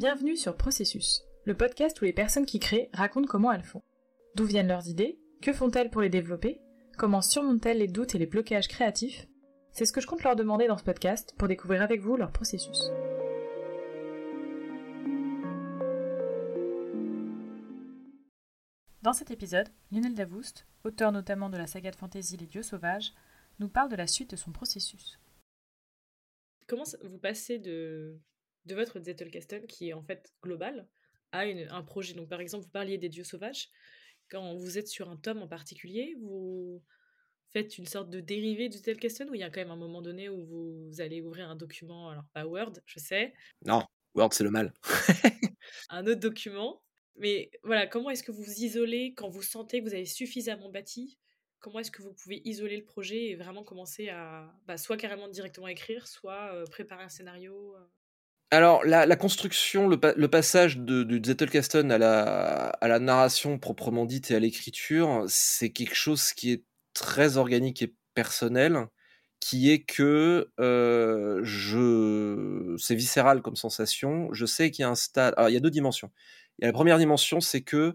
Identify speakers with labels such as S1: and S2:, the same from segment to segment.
S1: Bienvenue sur Processus, le podcast où les personnes qui créent racontent comment elles font. D'où viennent leurs idées Que font-elles pour les développer Comment surmontent-elles les doutes et les blocages créatifs? C'est ce que je compte leur demander dans ce podcast pour découvrir avec vous leur processus. Dans cet épisode, Lionel Davoust, auteur notamment de la saga de fantasy Les Dieux Sauvages, nous parle de la suite de son processus.
S2: Comment vous passez de de votre Zettelkasten qui est en fait global à un projet. Donc par exemple, vous parliez des dieux sauvages. Quand vous êtes sur un tome en particulier, vous faites une sorte de dérivé du Zettelkasten ou il y a quand même un moment donné où vous, allez ouvrir un document, alors pas Word, je sais.
S3: Non, Word c'est le mal.
S2: un autre document. Mais voilà, comment est-ce que vous vous isolez quand vous sentez que vous avez suffisamment bâti? Comment est-ce que vous pouvez isoler le projet et vraiment commencer à bah, soit carrément directement écrire, soit euh, préparer un scénario euh?
S3: Alors, la, construction, le, passage de, du Zettelkasten à la, narration proprement dite et à l'écriture, c'est quelque chose qui est très organique et personnel, qui est que euh, je, c'est viscéral comme sensation. Je sais qu'il y a un stade. Alors, il y a deux dimensions. A la première dimension, c'est que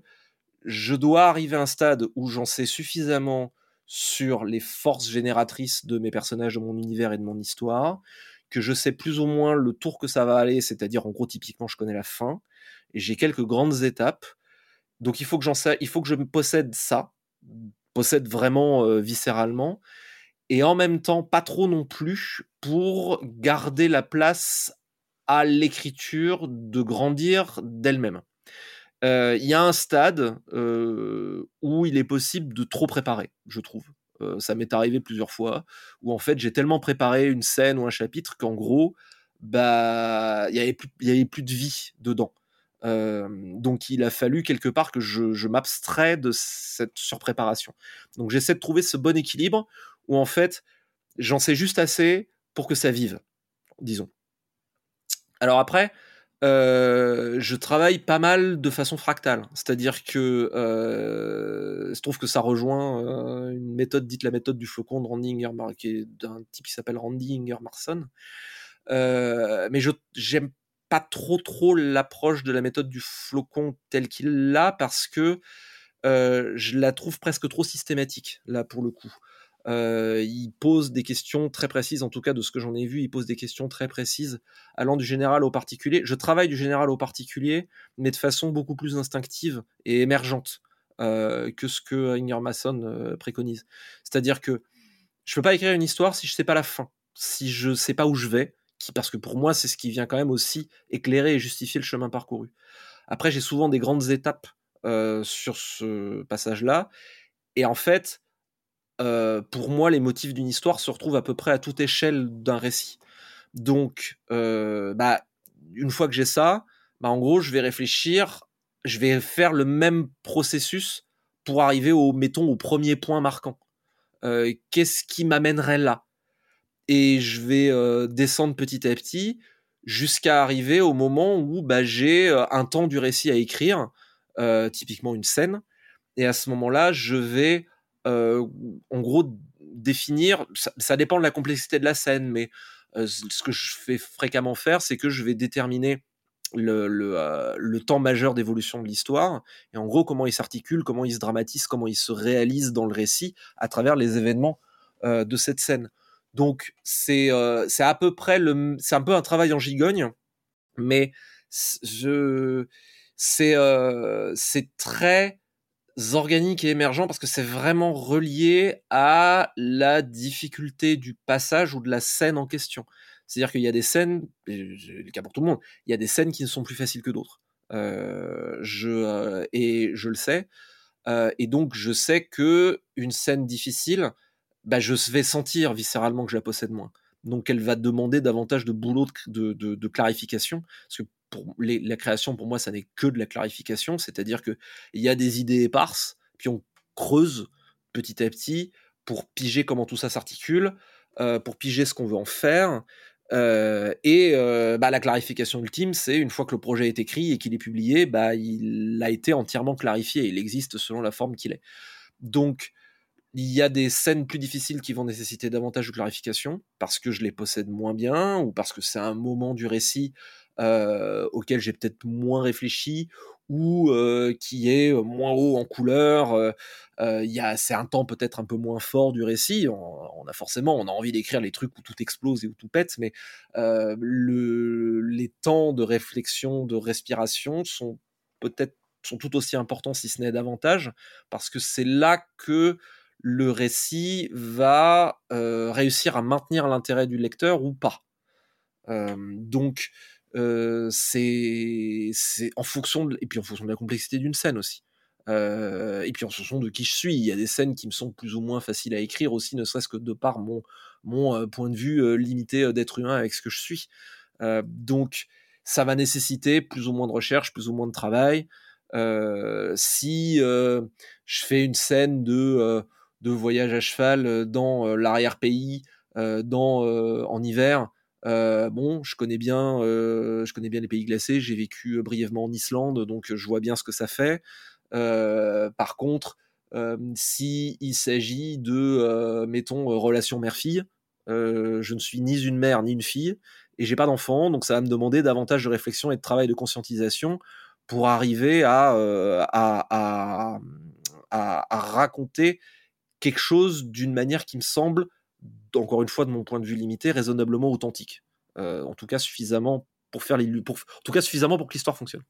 S3: je dois arriver à un stade où j'en sais suffisamment sur les forces génératrices de mes personnages, de mon univers et de mon histoire, que je sais plus ou moins le tour que ça va aller, c'est-à-dire en gros typiquement je connais la fin et j'ai quelques grandes étapes. Donc il faut que j'en sais, il faut que je possède ça, possède vraiment euh, viscéralement et en même temps pas trop non plus pour garder la place à l'écriture de grandir d'elle-même. Euh, il y a un stade euh, où il est possible de trop préparer, je trouve ça m'est arrivé plusieurs fois, où en fait j'ai tellement préparé une scène ou un chapitre qu'en gros, bah, il y avait plus, de vie dedans. donc il a fallu quelque part que je, je m'abstrais de cette surpréparation. Donc j'essaie de trouver ce bon équilibre où en fait j'en sais juste assez pour que ça vive, disons. Alors après, euh, je travaille pas mal de façon fractale. C'est-à-dire que euh, trouve que ça rejoint euh, une méthode dite la méthode du flocon de Randy Ingermar, qui est d'un type qui s'appelle Randy Ingermarson. mais je j'aime pas trop trop l'approche de la méthode du flocon telle qu'il l'a parce que je la trouve presque trop systématique là pour le coup. Euh, il pose des questions très précises, en tout cas de ce que j'en ai vu, il pose des questions très précises allant du général au particulier. Je travaille du général au particulier, mais de façon beaucoup plus instinctive et émergente euh, que ce que Inger Mason euh, préconise. C'est-à-dire que je peux pas écrire une histoire si je sais pas la fin, si je sais pas où je vais, parce que pour moi c'est ce qui vient quand même aussi éclairer et justifier le chemin parcouru. Après j'ai souvent des grandes étapes sur ce passage-là, et en fait euh, pour moi, les motifs d'une histoire se retrouvent à peu près à toute échelle d'un récit. Donc, euh, bah, une fois que j'ai ça, bah, en gros, je vais réfléchir, je vais faire le même processus pour arriver au, mettons, au premier point marquant. Euh, qu'est-ce qui m'amènerait là? Et je vais descendre petit à petit jusqu'à arriver au moment où bah, j'ai un temps du récit à écrire, typiquement une scène. Et à ce moment-là, je vais euh, en gros, définir, ça, dépend de la complexité de la scène, mais euh, ce que je fais fréquemment faire, c'est que je vais déterminer le, le, euh, le, temps majeur d'évolution de l'histoire, et en gros comment il s'articule, comment il se dramatise, comment il se réalise dans le récit à travers les événements de cette scène. Donc c'est c'est à peu près le, c'est un peu un travail en gigogne, mais je c'est c'est très organique et émergent parce que c'est vraiment relié à la difficulté du passage ou de la scène en question. C'est-à-dire qu'il y a des scènes, le cas pour tout le monde, il y a des scènes qui ne sont plus faciles que d'autres. Euh, je euh, et je le sais. Euh, et donc je sais que une scène difficile, bah, je vais sentir viscéralement que je la possède moins. Donc elle va demander davantage de boulot de, de, clarification, parce que la création, pour moi, ça n'est que de la clarification, c'est-à-dire qu'il y a des idées éparses, puis on creuse petit à petit pour piger comment tout ça s'articule, euh, pour piger ce qu'on veut en faire. Euh, et euh, bah, la clarification ultime, c'est une fois que le projet est écrit et qu'il est publié, bah, il a été entièrement clarifié. Il existe selon la forme qu'il est. Donc, Il y a des scènes plus difficiles qui vont nécessiter davantage de clarification parce que je les possède moins bien ou parce que c'est un moment du récit euh, auquel j'ai peut-être moins réfléchi ou euh, qui est moins haut en couleur. Euh, a, c'est un temps peut-être un peu moins fort du récit. On, a forcément, on a envie d'écrire les trucs où tout explose et où tout pète, mais le, les temps de réflexion, de respiration sont peut-être sont tout aussi importants, si ce n'est davantage, parce que c'est là que le récit va euh, réussir à maintenir l'intérêt du lecteur ou pas. Euh, donc, euh, c'est en fonction de, et puis en fonction de la complexité d'une scène aussi. et puis en fonction de qui je suis, il y a des scènes qui me sont plus ou moins faciles à écrire aussi, ne serait-ce que de par mon, mon point de vue limité d'être humain avec ce que je suis. donc, ça va nécessiter plus ou moins de recherche, plus ou moins de travail. si je fais une scène de de voyage à cheval euh, dans euh, l'arrière-pays, euh, dans en hiver. bon, je connais bien, je connais bien les pays glacés. J'ai vécu brièvement en Islande, donc je vois bien ce que ça fait. par contre, si il s'agit de, mettons, relation mère-fille, je ne suis ni une mère ni une fille et j'ai pas d'enfant, donc ça va me demander davantage de réflexion et de travail de conscientisation pour arriver à, raconter quelque chose d'une manière qui me semble, encore une fois de mon point de vue limité, raisonnablement authentique. Euh, en tout cas suffisamment pour faire les, pour, en tout cas suffisamment pour que l'histoire fonctionne.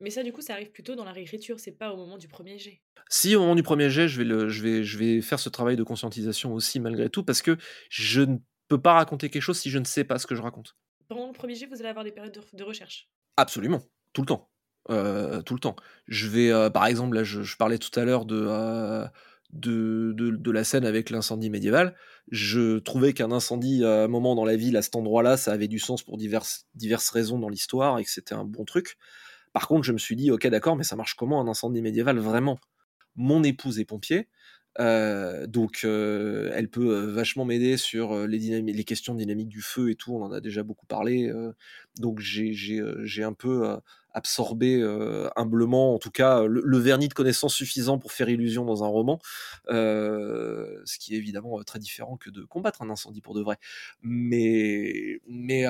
S2: Mais ça, du coup, ça arrive plutôt dans la réécriture, c'est pas au moment du premier jet.
S3: Si, au moment du premier jet, je vais, le, je, vais, je vais faire ce travail de conscientisation aussi, malgré tout, parce que je ne peux pas raconter quelque chose si je ne sais pas ce que je raconte.
S2: Pendant le premier jet, vous allez avoir des périodes de, recherche
S3: Absolument, tout le temps. Euh, tout le temps. Je vais, euh, par exemple, là, je, parlais tout à l'heure de, de, de, la scène avec l'incendie médiéval. Je trouvais qu'un incendie à un moment dans la ville, à cet endroit-là, ça avait du sens pour diverses, diverses raisons dans l'histoire et que c'était un bon truc. Par contre, je me suis dit, ok, d'accord, mais ça marche comment un incendie médiéval vraiment? Mon épouse est pompier, euh, donc euh, elle peut euh, vachement m'aider sur les, les questions dynamiques du feu et tout, on en a déjà beaucoup parlé. donc j'ai un peu absorber euh, humblement, en tout cas, le, vernis de connaissance suffisant pour faire illusion dans un roman, euh, ce qui est évidemment euh, très différent que de combattre un incendie pour de vrai. Mais, mais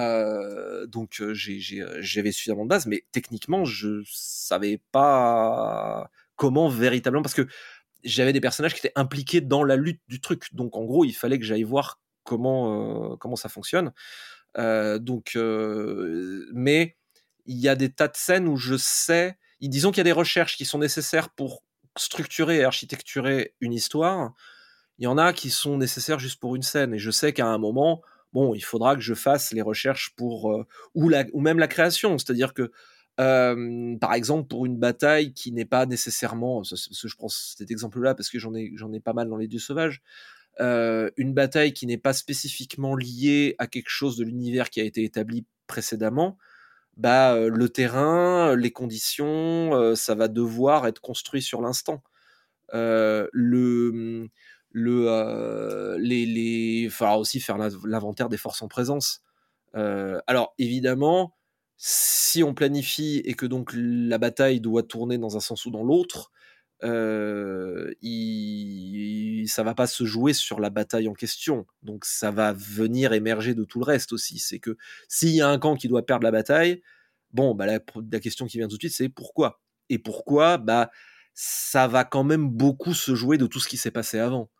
S3: donc j'avais suffisamment de base, mais techniquement, je savais pas comment véritablement, parce que j'avais des personnages qui étaient impliqués dans la lutte du truc, donc en gros, il fallait que j'aille voir comment comment ça fonctionne. donc, mais il y a des tas de scènes où je sais, disons qu'il y a des recherches qui sont nécessaires pour structurer et architecturer une histoire. Il y en a qui sont nécessaires juste pour une scène. Et je sais qu'à un moment, bon, il faudra que je fasse les recherches pour euh, ou, la, ou même la création. C'est-à-dire que, euh, par exemple, pour une bataille qui n'est pas nécessairement, je prends cet exemple-là parce que j'en ai, j'en ai pas mal dans les dieux sauvages. Euh, une bataille qui n'est pas spécifiquement liée à quelque chose de l'univers qui a été établi précédemment, bah, le terrain, les conditions, ça va devoir être construit sur l'instant. le, mmh, le, les, les, faudra aussi faire l'inventaire des forces en présence. alors évidemment, si on planifie et que donc la bataille doit tourner dans un sens ou dans l'autre, euh, il, ça va pas se jouer sur la bataille en question. Donc ça va venir émerger de tout le reste aussi. C'est que s'il y a un camp qui doit perdre la bataille, bon, bah la, la question qui vient tout de suite, c'est pourquoi? Et pourquoi Bah ça va quand même beaucoup se jouer de tout ce qui s'est passé avant.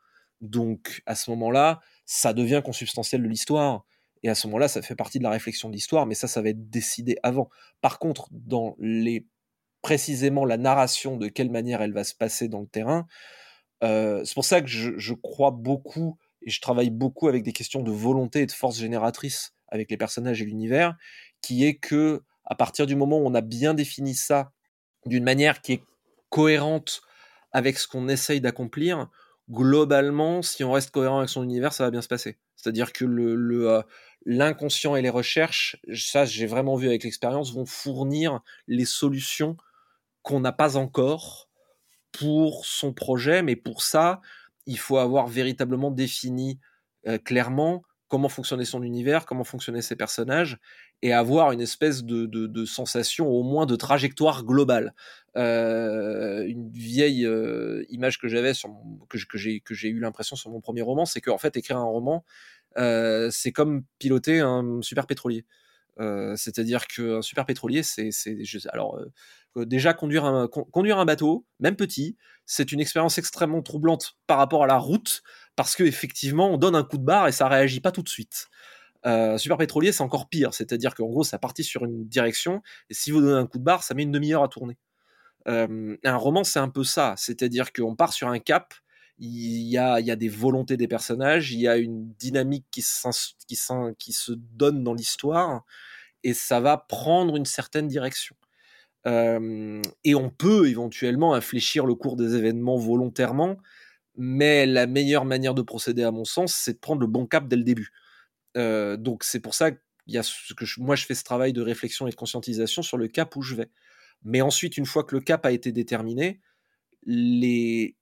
S3: Donc à ce moment-là, ça devient consubstantiel de l'histoire. Et à ce moment-là, ça fait partie de la réflexion de l'histoire, mais ça, ça va être décidé avant. Par contre, dans les précisément la narration de quelle manière elle va se passer dans le terrain. Euh, c'est pour ça que je, crois beaucoup et je travaille beaucoup avec des questions de volonté et de force génératrice avec les personnages et l'univers, qui est que à partir du moment où on a bien défini ça d'une manière qui est cohérente avec ce qu'on essaye d'accomplir, globalement, si on reste cohérent avec son univers, ça va bien se passer. C'est-à-dire que le, euh, l'inconscient et les recherches, ça j'ai vraiment vu avec l'expérience, vont fournir les solutions qu'on n'a pas encore pour son projet, mais pour ça, il faut avoir véritablement défini euh, clairement comment fonctionnait son univers, comment fonctionnaient ses personnages, et avoir une espèce de, sensation au moins de trajectoire globale. Euh, une vieille euh, image que j'avais, que, j'ai eu l'impression sur mon premier roman, c'est qu'en fait, écrire un roman, c'est comme piloter un super pétrolier. C'est-à-dire qu'un super pétrolier, c'est alors déjà conduire un, bateau, même petit, c'est une expérience extrêmement troublante par rapport à la route, parce qu'effectivement, on donne un coup de barre et ça réagit pas tout de suite. Euh, Super Pétrolier, c'est encore pire, c'est-à-dire qu'en gros, ça partit sur une direction, et si vous donnez un coup de barre, ça met une demi-heure à tourner. Euh, un roman, c'est un peu ça, c'est-à-dire qu'on part sur un cap, il y, a, des volontés des personnages, il y a une dynamique qui, qui se donne dans l'histoire, et ça va prendre une certaine direction. Et on peut éventuellement infléchir le cours des événements volontairement, mais la meilleure manière de procéder, à mon sens, c'est de prendre le bon cap dès le début. Donc c'est pour ça que moi je fais ce travail de réflexion et de conscientisation sur le cap où je vais. Mais ensuite, une fois que le cap a été déterminé, les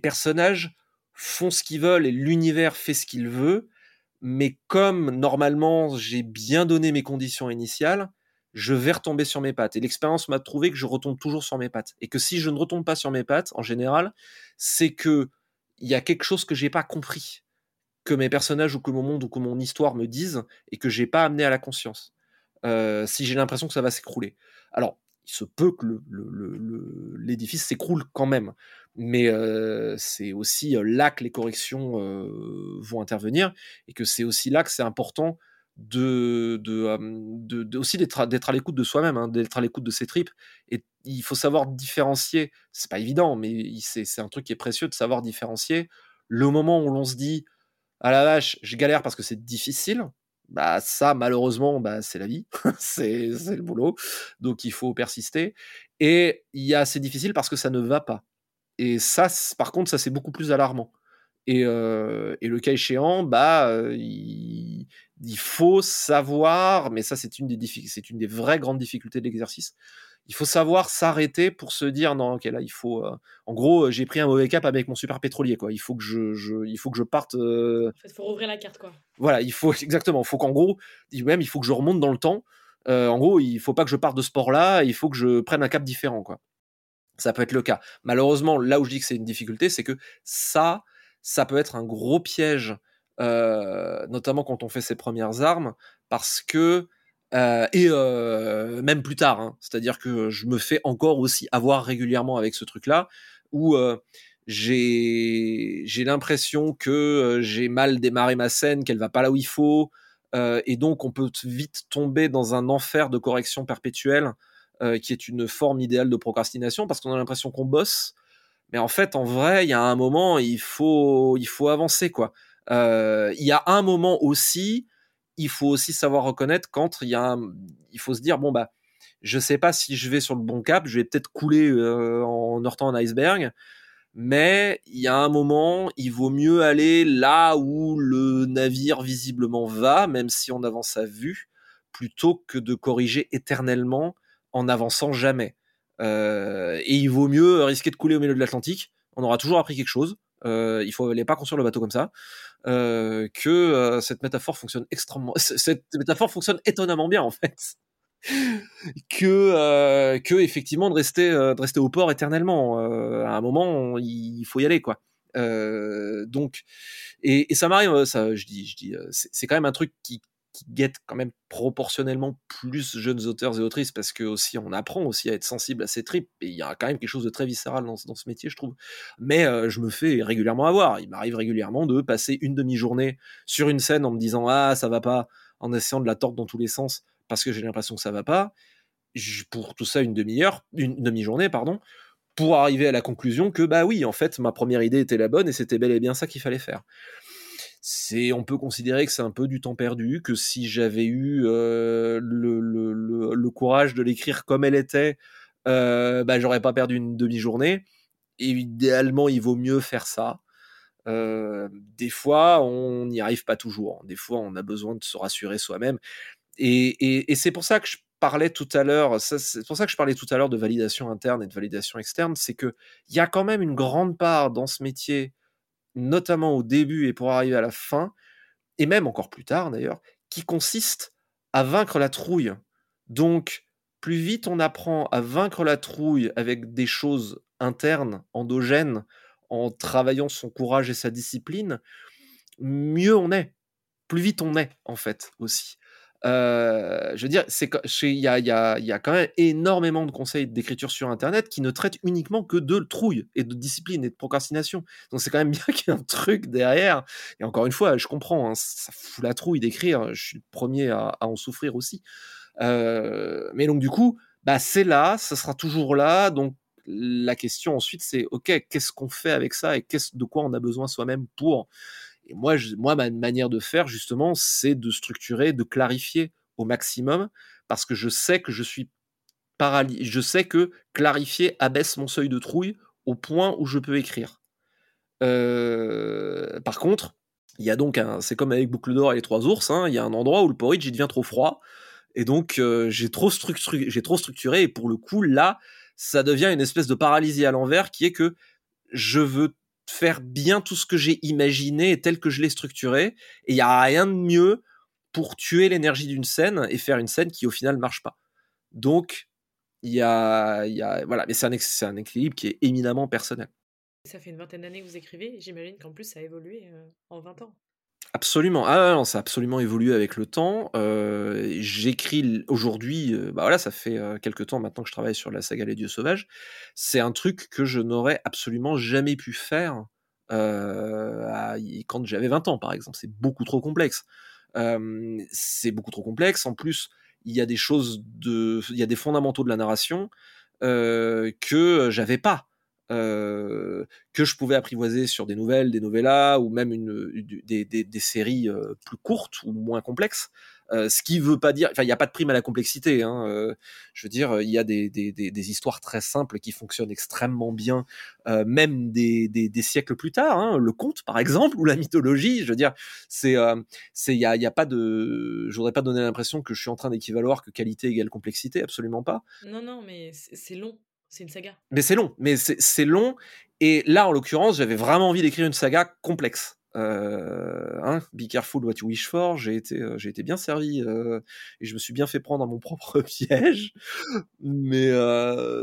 S3: personnages font ce qu'ils veulent et l'univers fait ce qu'il veut. Mais comme normalement j'ai bien donné mes conditions initiales, je vais retomber sur mes pattes. Et l'expérience m'a trouvé que je retombe toujours sur mes pattes. Et que si je ne retombe pas sur mes pattes, en général, c'est que il y a quelque chose que j'ai pas compris que mes personnages ou que mon monde ou que mon histoire me disent et que j'ai pas amené à la conscience. Euh, si j'ai l'impression que ça va s'écrouler. Alors, il se peut que l'édifice le, s'écroule quand même, mais euh, c'est aussi euh, là que les corrections vont intervenir et que c'est aussi là que c'est important de, de, aussi d'être à l'écoute de soi-même, hein, d'être à l'écoute de ses tripes. Et il faut savoir différencier. C'est pas évident, mais c'est un truc qui est précieux de savoir différencier le moment où l'on se dit à la vache, je galère parce que c'est difficile. Bah ça, malheureusement, bah, c'est la vie, c'est le boulot, donc il faut persister. Et il y a c'est difficile parce que ça ne va pas. Et ça, par contre, ça c'est beaucoup plus alarmant. Et, euh, et, le cas échéant, bah, euh, il, il, faut savoir, mais ça c'est une des c'est une des vraies grandes difficultés de l'exercice, il faut savoir s'arrêter pour se dire non ok là il faut euh, en gros j'ai pris un mauvais cap avec mon super pétrolier quoi. Il faut que je, il faut que je parte
S2: euh, il faut rouvrir la carte quoi.
S3: voilà il faut exactement il faut qu'en gros même il faut que je remonte dans le temps en gros il faut pas que je parte de ce sport là il faut que je prenne un cap différent quoi. Ça peut être le cas. Malheureusement là où je dis que c'est une difficulté c'est que ça ça peut être un gros piège notamment quand on fait ses premières armes parce que et même plus tard, hein. c'est-à-dire que je me fais encore aussi avoir régulièrement avec ce truc-là, où euh, j'ai l'impression que j'ai mal démarré ma scène, qu'elle va pas là où il faut, et donc on peut vite tomber dans un enfer de correction perpétuelle, qui est une forme idéale de procrastination, parce qu'on a l'impression qu'on bosse, mais en fait, en vrai, il y a un moment, il faut, il faut avancer, quoi. Il y a un moment aussi il faut aussi savoir reconnaître quand il y a il faut se dire bon bah je sais pas si je vais sur le bon cap, je vais peut-être couler euh, en heurtant un iceberg, mais il y a un moment, il vaut mieux aller là où le navire visiblement va, même si on avance à vue, plutôt que de corriger éternellement en avançant jamais. Euh, et il vaut mieux risquer de couler au milieu de l'Atlantique. On aura toujours appris quelque chose. Euh, il faut pas construire le bateau comme ça. Euh, que cette métaphore fonctionne extrêmement. Cette métaphore fonctionne étonnamment bien en fait. que que effectivement de rester de rester au port éternellement. à un moment, il faut y aller quoi. donc et, et ça m'arrive, ça je dis je dis c'est quand même un truc qui qui guette quand même proportionnellement plus jeunes auteurs et autrices parce que aussi on apprend aussi à être sensible à ces tripes et il y a quand même quelque chose de très viscéral dans, dans ce métier je trouve. Mais euh, je me fais régulièrement avoir. Il m'arrive régulièrement de passer une demi-journée sur une scène en me disant ah ça va pas en essayant de la tordre dans tous les sens parce que j'ai l'impression que ça va pas. Pour tout ça une demi-heure une demi-journée pardon pour arriver à la conclusion que bah oui en fait ma première idée était la bonne et c'était bel et bien ça qu'il fallait faire on peut considérer que c'est un peu du temps perdu, que si j'avais eu euh, le, courage de l'écrire comme elle était, euh, bah, j'aurais pas perdu une demi-journée. Et idéalement, il vaut mieux faire ça. Euh, des fois, on n'y arrive pas toujours. Des fois, on a besoin de se rassurer soi-même. Et, et, et c'est pour ça que je parlais tout à l'heure, c'est pour ça que je parlais tout à l'heure de validation interne et de validation externe, c'est que il y a quand même une grande part dans ce métier notamment au début et pour arriver à la fin, et même encore plus tard d'ailleurs, qui consiste à vaincre la trouille. Donc, plus vite on apprend à vaincre la trouille avec des choses internes, endogènes, en travaillant son courage et sa discipline, mieux on est. Plus vite on est, en fait, aussi. Euh, je veux dire, il y a, quand même énormément de conseils d'écriture sur Internet qui ne traitent uniquement que de trouille et de discipline et de procrastination. Donc c'est quand même bien qu'il y ait un truc derrière. Et encore une fois, je comprends, hein, ça fout la trouille d'écrire. Je suis le premier à, en souffrir aussi. Euh, mais donc du coup, bah, c'est là, ça sera toujours là. Donc la question ensuite, c'est ok, qu'est-ce qu'on fait avec ça et de quoi on a besoin soi-même pour et moi, ma manière de faire, justement, c'est de structurer, de clarifier au maximum, parce que je sais que je suis paralysé. Je sais que clarifier abaisse mon seuil de trouille au point où je peux écrire. Euh, par contre, il y a donc un. C'est comme avec Boucle d'Or et les Trois Ours, hein, il y a un endroit où le porridge devient trop froid. Et donc, euh, j'ai trop, j'ai trop structuré, et pour le coup, là, ça devient une espèce de paralysie à l'envers qui est que je veux faire bien tout ce que j'ai imaginé et tel que je l'ai structuré. Et il n'y a rien de mieux pour tuer l'énergie d'une scène et faire une scène qui au final marche pas. Donc, il y a, y a, voilà, mais c'est un, un, équilibre qui est éminemment personnel.
S2: Ça fait une vingtaine d'années que vous écrivez, j'imagine qu'en plus ça a évolué euh, en 20 ans.
S3: Absolument. Ah non, ça a absolument évolué avec le temps. Euh, j'écris aujourd'hui, euh, bah voilà, ça fait euh, quelques temps maintenant que je travaille sur la saga Les Dieux Sauvages. C'est un truc que je n'aurais absolument jamais pu faire quand j'avais 20 ans, par exemple. C'est beaucoup trop complexe. c'est beaucoup trop complexe. En plus, il y a des choses de, il y a des fondamentaux de la narration que j'avais pas. Que je pouvais apprivoiser sur des nouvelles, des novellas ou même une, des, séries plus courtes ou moins complexes. Ce qui veut pas dire, enfin, il n'y a pas de prime à la complexité. Hein, je veux dire, il y a des, des, histoires très simples qui fonctionnent extrêmement bien, même des, siècles plus tard. Hein, le conte, par exemple, ou la mythologie. Je veux dire, c'est, c'est, il y a, y a, pas de, je voudrais pas donner l'impression que je suis en train d'équivaloir que qualité égale complexité, absolument pas.
S2: Non, non, mais c'est long. C'est une saga.
S3: Mais c'est long, mais c'est long. Et là, en l'occurrence, j'avais vraiment envie d'écrire une saga complexe. Euh, hein, be careful what you wish for. J'ai été, euh, j'ai été bien servi euh, et je me suis bien fait prendre dans mon propre piège. Mais,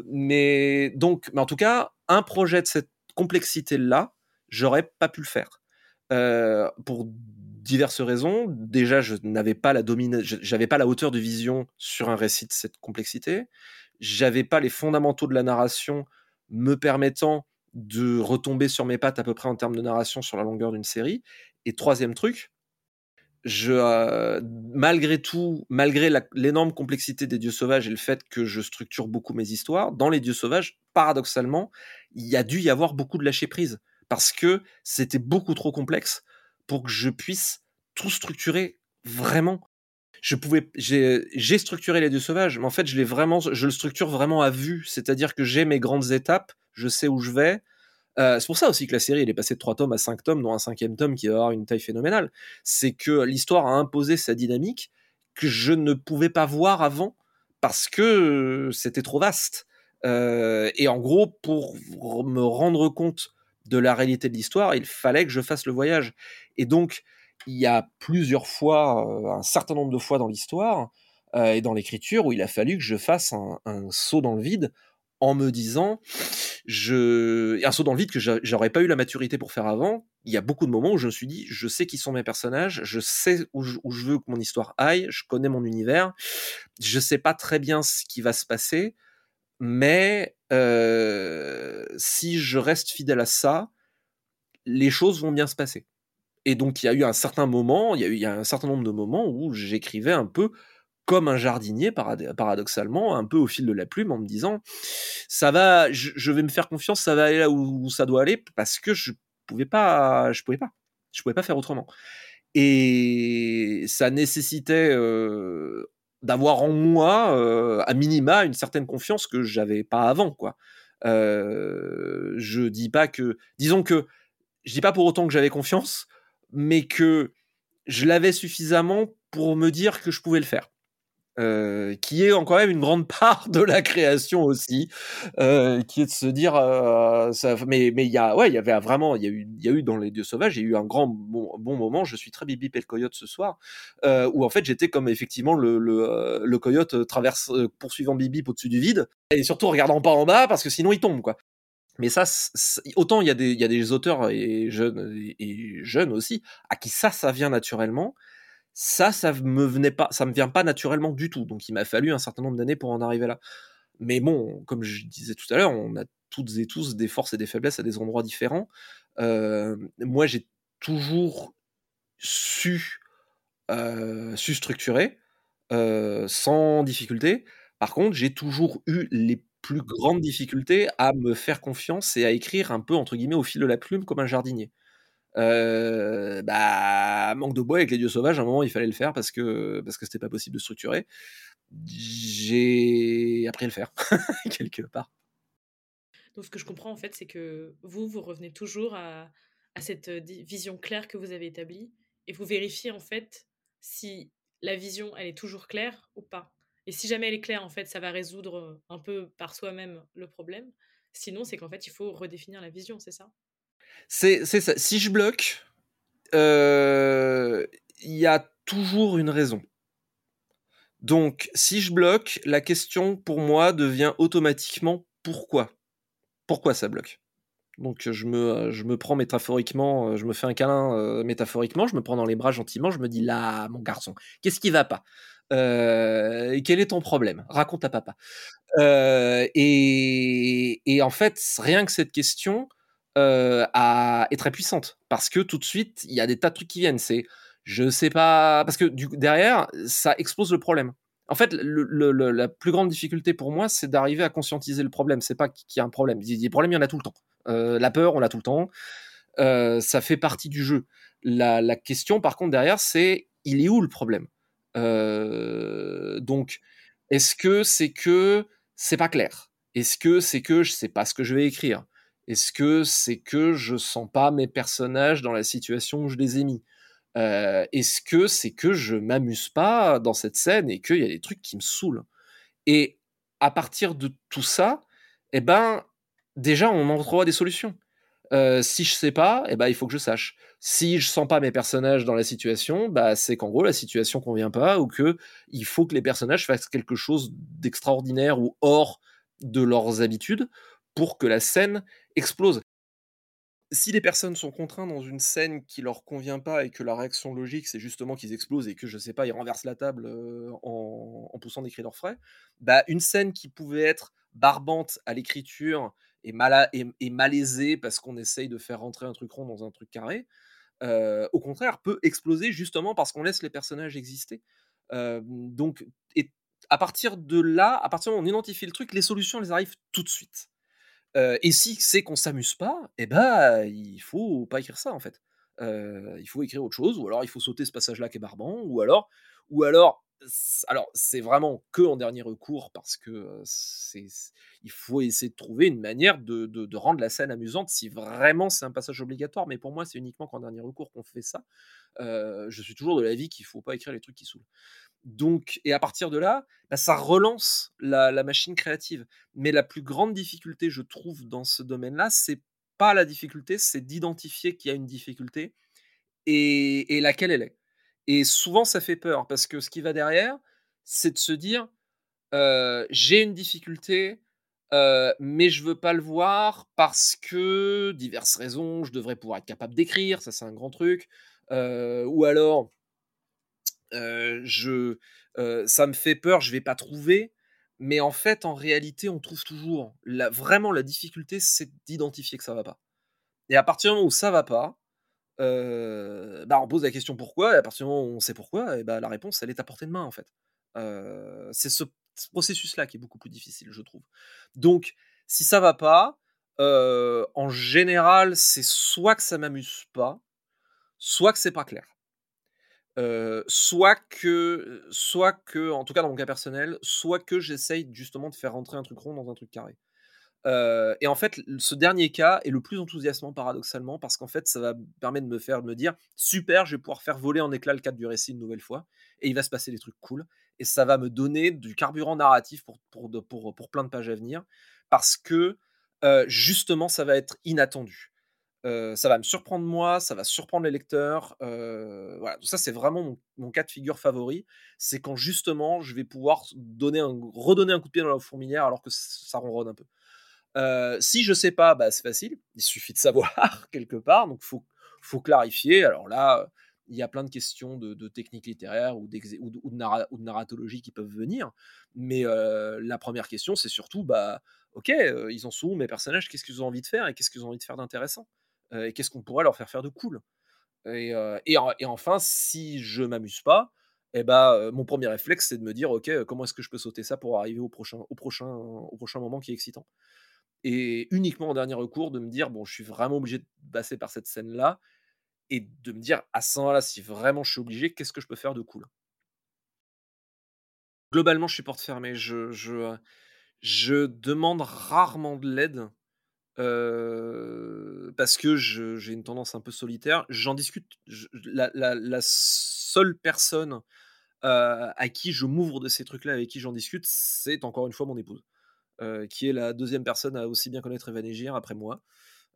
S3: mais donc, mais en tout cas, un projet de cette complexité-là, j'aurais pas pu le faire pour diverses raisons. Déjà, je n'avais pas la j'avais pas la hauteur de vision sur un récit de cette complexité j'avais pas les fondamentaux de la narration me permettant de retomber sur mes pattes à peu près en termes de narration sur la longueur d'une série. Et troisième truc, je, euh, malgré tout, malgré l'énorme complexité des dieux sauvages et le fait que je structure beaucoup mes histoires, dans les dieux sauvages, paradoxalement, il y a dû y avoir beaucoup de lâcher prise parce que c'était beaucoup trop complexe pour que je puisse tout structurer vraiment je pouvais, j'ai structuré les dieux sauvages, mais en fait, je l'ai vraiment, je le structure vraiment à vue, c'est-à-dire que j'ai mes grandes étapes, je sais où je vais. Euh, c'est pour ça aussi que la série elle est passée de 3 tomes à 5 tomes, dont un cinquième tome qui va avoir une taille phénoménale. C'est que l'histoire a imposé sa dynamique que je ne pouvais pas voir avant parce que c'était trop vaste. Euh, et en gros, pour me rendre compte de la réalité de l'histoire, il fallait que je fasse le voyage. Et donc, il y a plusieurs fois, euh, un certain nombre de fois dans l'histoire euh, et dans l'écriture où il a fallu que je fasse un, saut dans le vide en me disant, je, un saut dans le vide que j'aurais pas eu la maturité pour faire avant. Il y a beaucoup de moments où je me suis dit, je sais qui sont mes personnages, je sais où je, veux que mon histoire aille, je connais mon univers, je sais pas très bien ce qui va se passer, mais euh, si je reste fidèle à ça, les choses vont bien se passer. Et donc il y a eu un certain moment, il y a eu un certain nombre de moments où j'écrivais un peu comme un jardinier, paradoxalement, un peu au fil de la plume, en me disant ça va, je, vais me faire confiance, ça va aller là où, ça doit aller, parce que je pouvais pas, je pouvais pas, je pouvais pas faire autrement. Et ça nécessitait euh, d'avoir en moi, euh, à minima, une certaine confiance que j'avais pas avant, quoi. Euh, je dis pas que, disons que, je dis pas pour autant que j'avais confiance, mais que je l'avais suffisamment pour me dire que je pouvais le faire. Euh, qui est quand même une grande part de la création aussi, euh, qui est de se dire, euh, ça, mais il y a ouais, il y avait vraiment, il y a eu il y a eu dans les dieux sauvages, il y a eu un grand bon, moment. Je suis très Bibi et le coyote ce soir, euh, où en fait j'étais comme effectivement le le, euh, le coyote traverse poursuivant Bibi au-dessus du vide et surtout regardant pas en bas parce que sinon il tombe quoi. Mais ça, autant il y a des auteurs et jeunes et jeunes aussi à qui ça ça vient naturellement ça, ça me venait pas, ça me vient pas naturellement du tout. Donc il m'a fallu un certain nombre d'années pour en arriver là. Mais bon, comme je disais tout à l'heure, on a toutes et tous des forces et des faiblesses à des endroits différents. Euh, moi, j'ai toujours su, euh, su structurer euh, sans difficulté. Par contre, j'ai toujours eu les plus grandes difficultés à me faire confiance et à écrire un peu entre guillemets au fil de la plume comme un jardinier. Euh, bah, manque de bois avec les dieux sauvages, à un moment il fallait le faire parce que parce que c'était pas possible de structurer. J'ai appris à le faire quelque part.
S2: Donc ce que je comprends en fait, c'est que vous vous revenez toujours à, à cette euh, vision claire que vous avez établie et vous vérifiez en fait si la vision elle est toujours claire ou pas. Et si jamais elle est claire, en fait, ça va résoudre un peu par soi-même le problème. Sinon, c'est qu'en fait, il faut redéfinir la vision, c'est ça?
S3: C'est ça. Si je bloque, euh, il y a toujours une raison. Donc, si je bloque, la question pour moi devient automatiquement pourquoi? Pourquoi ça bloque? Donc je me, je me prends métaphoriquement, je me fais un câlin euh, métaphoriquement, je me prends dans les bras gentiment, je me dis là, mon garçon, qu'est-ce qui va pas? Euh, Quel est ton problème? Raconte à papa. et, et, en fait, rien que cette question, euh, est très puissante parce que tout de suite il y a des tas de trucs qui viennent. C'est je sais pas parce que derrière ça expose le problème. En fait, la plus grande difficulté pour moi, c'est d'arriver à conscientiser le problème. C'est pas qu'il y a un problème. Des problèmes, il y en a tout le temps. Euh, la peur, on l'a tout le temps. Euh, ça fait partie du jeu. La, la, question, par contre, derrière, c'est il est où le problème? euh, Donc, est-ce que c'est que c'est pas clair? Est-ce que c'est que je sais pas ce que je vais écrire? Est-ce que c'est que je sens pas mes personnages dans la situation où je les ai mis? Euh, Est-ce que c'est que je m'amuse pas dans cette scène et qu'il y a des trucs qui me saoulent? Et à partir de tout ça, eh ben, déjà, on en trouvera des solutions. Euh, si je sais pas, eh ben, il faut que je sache. Si je sens pas mes personnages dans la situation, bah, c'est qu'en gros, la situation convient pas ou que il faut que les personnages fassent quelque chose d'extraordinaire ou hors de leurs habitudes pour que la scène explose. Si les personnes sont contraintes dans une scène qui leur convient pas et que la réaction logique c'est justement qu'ils explosent et que je sais pas ils renversent la table en, poussant des cris d'orfraie, bah une scène qui pouvait être barbante à l'écriture et, et, malaisée parce qu'on essaye de faire rentrer un truc rond dans un truc carré, au contraire peut exploser justement parce qu'on laisse les personnages exister. donc et à partir de là, à partir où on identifie le truc, les solutions elles arrivent tout de suite et si c'est qu'on s'amuse pas, eh ben, il faut pas écrire ça en fait. il faut écrire autre chose, ou alors il faut sauter ce passage-là qui est barbant, ou alors, ou alors, alors c'est vraiment que en dernier recours parce que c'est, il faut essayer de trouver une manière de, de, rendre la scène amusante si vraiment c'est un passage obligatoire. Mais pour moi, c'est uniquement qu'en dernier recours qu'on fait ça. je suis toujours de l'avis qu'il faut pas écrire les trucs qui saoulent. Donc, et à partir de là, bah, ça relance la, machine créative. Mais la plus grande difficulté, je trouve, dans ce domaine-là, c'est pas la difficulté, c'est d'identifier qu'il y a une difficulté et, laquelle elle est. Et souvent, ça fait peur parce que ce qui va derrière, c'est de se dire j'ai une difficulté, mais je veux pas le voir parce que diverses raisons, je devrais pouvoir être capable d'écrire, ça c'est un grand truc. ou alors je, ça me fait peur, je vais pas trouver. Mais en fait, en réalité, on trouve toujours. Vraiment, la difficulté, c'est d'identifier que ça va pas. Et à partir du moment où ça va pas, bah, on pose la question pourquoi, et à partir du moment où on sait pourquoi, et bah, la réponse, elle est à portée de main, en fait. c'est ce, processus-là qui est beaucoup plus difficile, je trouve. Donc, si ça va pas, en général, c'est soit que ça m'amuse pas, soit que c'est pas clair soit que, soit que, en tout cas dans mon cas personnel, soit que j'essaye justement de faire rentrer un truc rond dans un truc carré. Et en fait, ce dernier cas est le plus enthousiasmant paradoxalement parce qu'en fait, ça va me permettre de me faire me dire super, je vais pouvoir faire voler en éclat le cadre du récit une nouvelle fois et il va se passer des trucs cool et ça va me donner du carburant narratif pour, pour, pour, pour plein de pages à venir parce que justement, ça va être inattendu. ça va me surprendre moi, ça va surprendre les lecteurs. voilà, ça c'est vraiment mon, cas de figure favori. C'est quand justement je vais pouvoir donner un, redonner un coup de pied dans la fourmilière alors que ça ronronne un peu. Si je sais pas, bah, c'est facile. Il suffit de savoir quelque part. Donc faut faut clarifier. Alors là, il y a plein de questions de, de techniques littéraires ou, de, narratologie qui peuvent venir. Mais la première question, c'est surtout, bah, ok, ils en sont où mes personnages? Qu'est-ce qu'ils ont envie de faire et qu'est-ce qu'ils ont envie de faire d'intéressant? Et qu'est-ce qu'on pourrait leur faire faire de cool? Et, enfin, si je m'amuse pas, eh ben, mon premier réflexe, c'est de me dire, ok, comment est-ce que je peux sauter ça pour arriver au prochain moment qui est excitant? Et uniquement en dernier recours, de me dire, bon, je suis vraiment obligé de passer par cette scène-là, et de me dire, à ce moment-là, si vraiment je suis obligé, qu'est-ce que je peux faire de cool? Globalement, je suis porte fermée. Je, je, demande rarement de l'aide parce que j'ai une tendance un peu solitaire. J'en discute. la, seule personne à qui je m'ouvre de ces trucs-là, avec qui j'en discute, c'est encore une fois mon épouse, qui est la deuxième personne à aussi bien connaître Evan Egir après moi.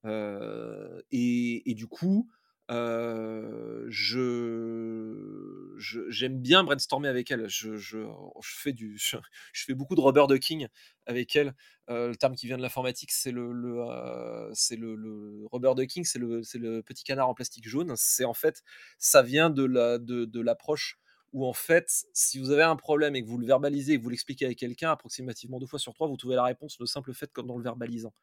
S3: Et, et, du coup, je, j'aime bien brainstormer avec elle. Je, je, fais du, je, fais beaucoup de rubber ducking avec elle. le terme qui vient de l'informatique, c'est le, le c'est le, rubber ducking, c'est le, c'est le petit canard en plastique jaune. C'est en fait, ça vient de la, de, de l'approche où en fait, si vous avez un problème et que vous le verbalisez et que vous l'expliquez à quelqu'un, approximativement deux fois sur trois, vous trouvez la réponse le simple fait comme dans le verbalisant.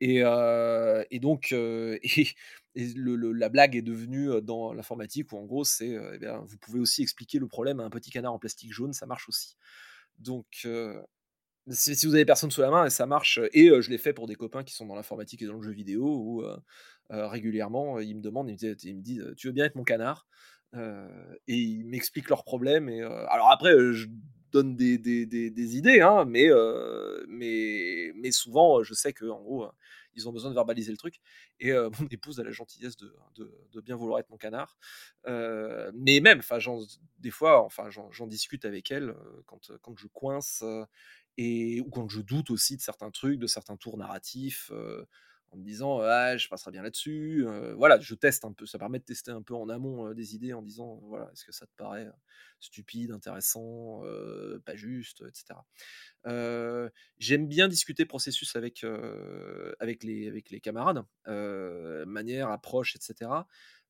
S3: Et, donc, et, la blague est devenue dans l'informatique où en gros, c'est eh vous pouvez aussi expliquer le problème à un petit canard en plastique jaune, ça marche aussi. Donc, si, vous avez personne sous la main, ça marche. Et je l'ai fait pour des copains qui sont dans l'informatique et dans le jeu vidéo où régulièrement ils me demandent, ils me, disent, Tu veux bien être mon canard? Et ils m'expliquent leurs problèmes. Et, alors après, je donne des, idées, hein, mais, souvent, je sais qu'en gros, ils ont besoin de verbaliser le truc. Et mon épouse a la gentillesse de, bien vouloir être mon canard. mais même, enfin, des fois, j'en discute avec elle quand, je coince ou quand je doute aussi de certains trucs, de certains tours narratifs en me disant ah, je passerai bien là-dessus. voilà, je teste un peu. Ça permet de tester un peu en amont des idées en disant voilà, est-ce que ça te paraît stupide, intéressant, pas juste, etc. J'aime bien discuter processus avec, avec, les, avec les camarades, manière, approche, etc.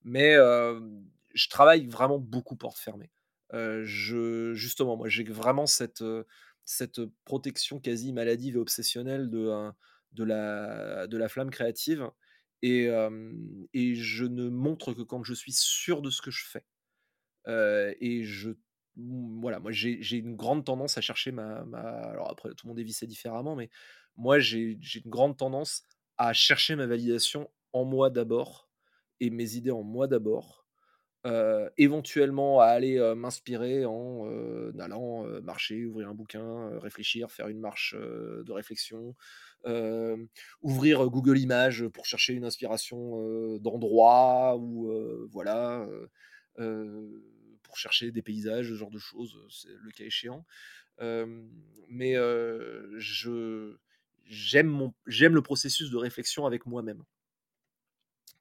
S3: Mais je travaille vraiment beaucoup porte fermée. je, justement, moi, j'ai vraiment cette, cette protection quasi maladive et obsessionnelle de de la, de la flamme créative. Et, et je ne montre que quand je suis sûr de ce que je fais. et je voilà, moi j'ai une grande tendance à chercher ma, ma, Alors après, tout le monde est différemment, mais moi j'ai une grande tendance à chercher ma validation en moi d'abord et mes idées en moi d'abord. éventuellement à aller m'inspirer en allant marcher, ouvrir un bouquin, réfléchir, faire une marche de réflexion, ouvrir Google Images pour chercher une inspiration d'endroit ou voilà pour chercher des paysages, ce genre de choses, c'est le cas échéant. mais j'aime le processus de réflexion avec moi-même.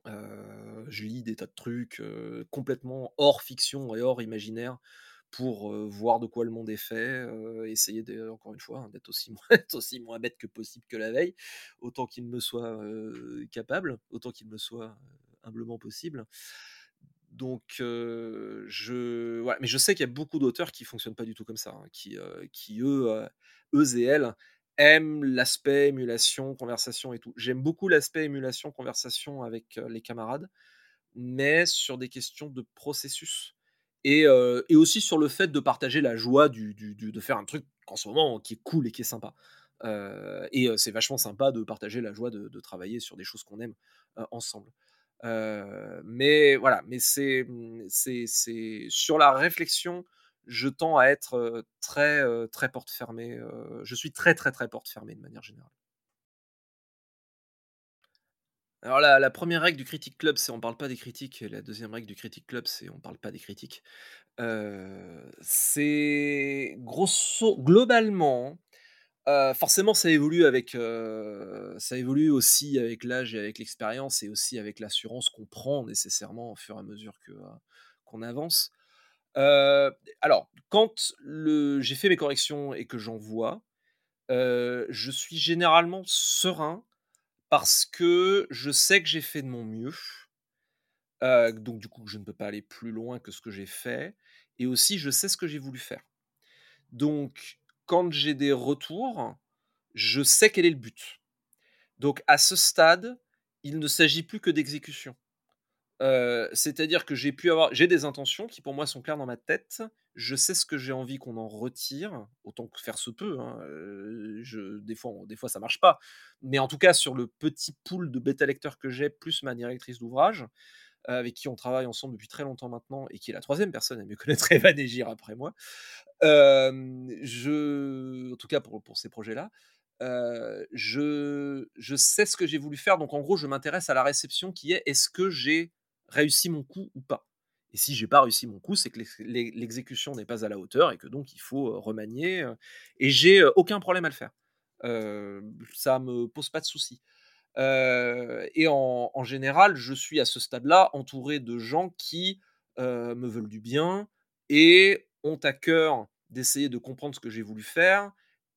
S3: je lis des tas de trucs complètement hors fiction et hors imaginaire pour voir de quoi le monde est fait, essayer encore une fois hein, d'être aussi, aussi moins bête que possible que la veille, autant qu'il me soit capable, autant qu'il me soit humblement possible. Donc, je, mais je sais qu'il y a beaucoup d'auteurs qui fonctionnent pas du tout comme ça, hein, qui, qui eux, eux et elles aiment l'aspect émulation, conversation et tout. J'aime beaucoup l'aspect émulation, conversation avec les camarades, mais sur des questions de processus et, aussi sur le fait de partager la joie du, de faire un truc en ce moment qui est cool et qui est sympa. et c'est vachement sympa de partager la joie de, travailler sur des choses qu'on aime ensemble. mais voilà, mais mmh, c'est sur la réflexion, je tends à être très très porte fermée. je suis très très très porte fermée de manière générale. Alors la, la première règle du Critic Club, c'est on parle pas des critiques. Et la deuxième règle du Critic Club, c'est on parle pas des critiques. Euh, c'est grosso globalement, euh, forcément ça évolue avec euh, ça évolue aussi avec l'âge et avec l'expérience et aussi avec l'assurance qu'on prend nécessairement au fur et à mesure que qu'on avance. alors quand j'ai fait mes corrections et que j'en vois, je suis généralement serein parce que je sais que j'ai fait de mon mieux. donc du coup, je ne peux pas aller plus loin que ce que j'ai fait. Et aussi, je sais ce que j'ai voulu faire. Donc, quand j'ai des retours, je sais quel est le but. Donc, à ce stade, il ne s'agit plus que d'exécution. C'est-à-dire que j'ai pu avoir, j'ai des intentions qui pour moi sont claires dans ma tête. Je sais ce que j'ai envie qu'on en retire, autant que faire se peut. Hein. je, des fois, des fois ça marche pas, mais en tout cas sur le petit pool de bêta lecteurs que j'ai, plus ma directrice d'ouvrage, avec qui on travaille ensemble depuis très longtemps maintenant et qui est la troisième personne à mieux connaître Evan et après moi. je, en tout cas pour, pour ces projets-là, je, je sais ce que j'ai voulu faire. Donc en gros, je m'intéresse à la réception qui est est-ce que j'ai réussi mon coup ou pas? Et si j'ai pas réussi mon coup, c'est que l'exécution n'est pas à la hauteur et que donc il faut remanier. Et j'ai aucun problème à le faire. Euh, ça me pose pas de soucis. et en, général, je suis à ce stade-là entouré de gens qui me veulent du bien et ont à cœur d'essayer de comprendre ce que j'ai voulu faire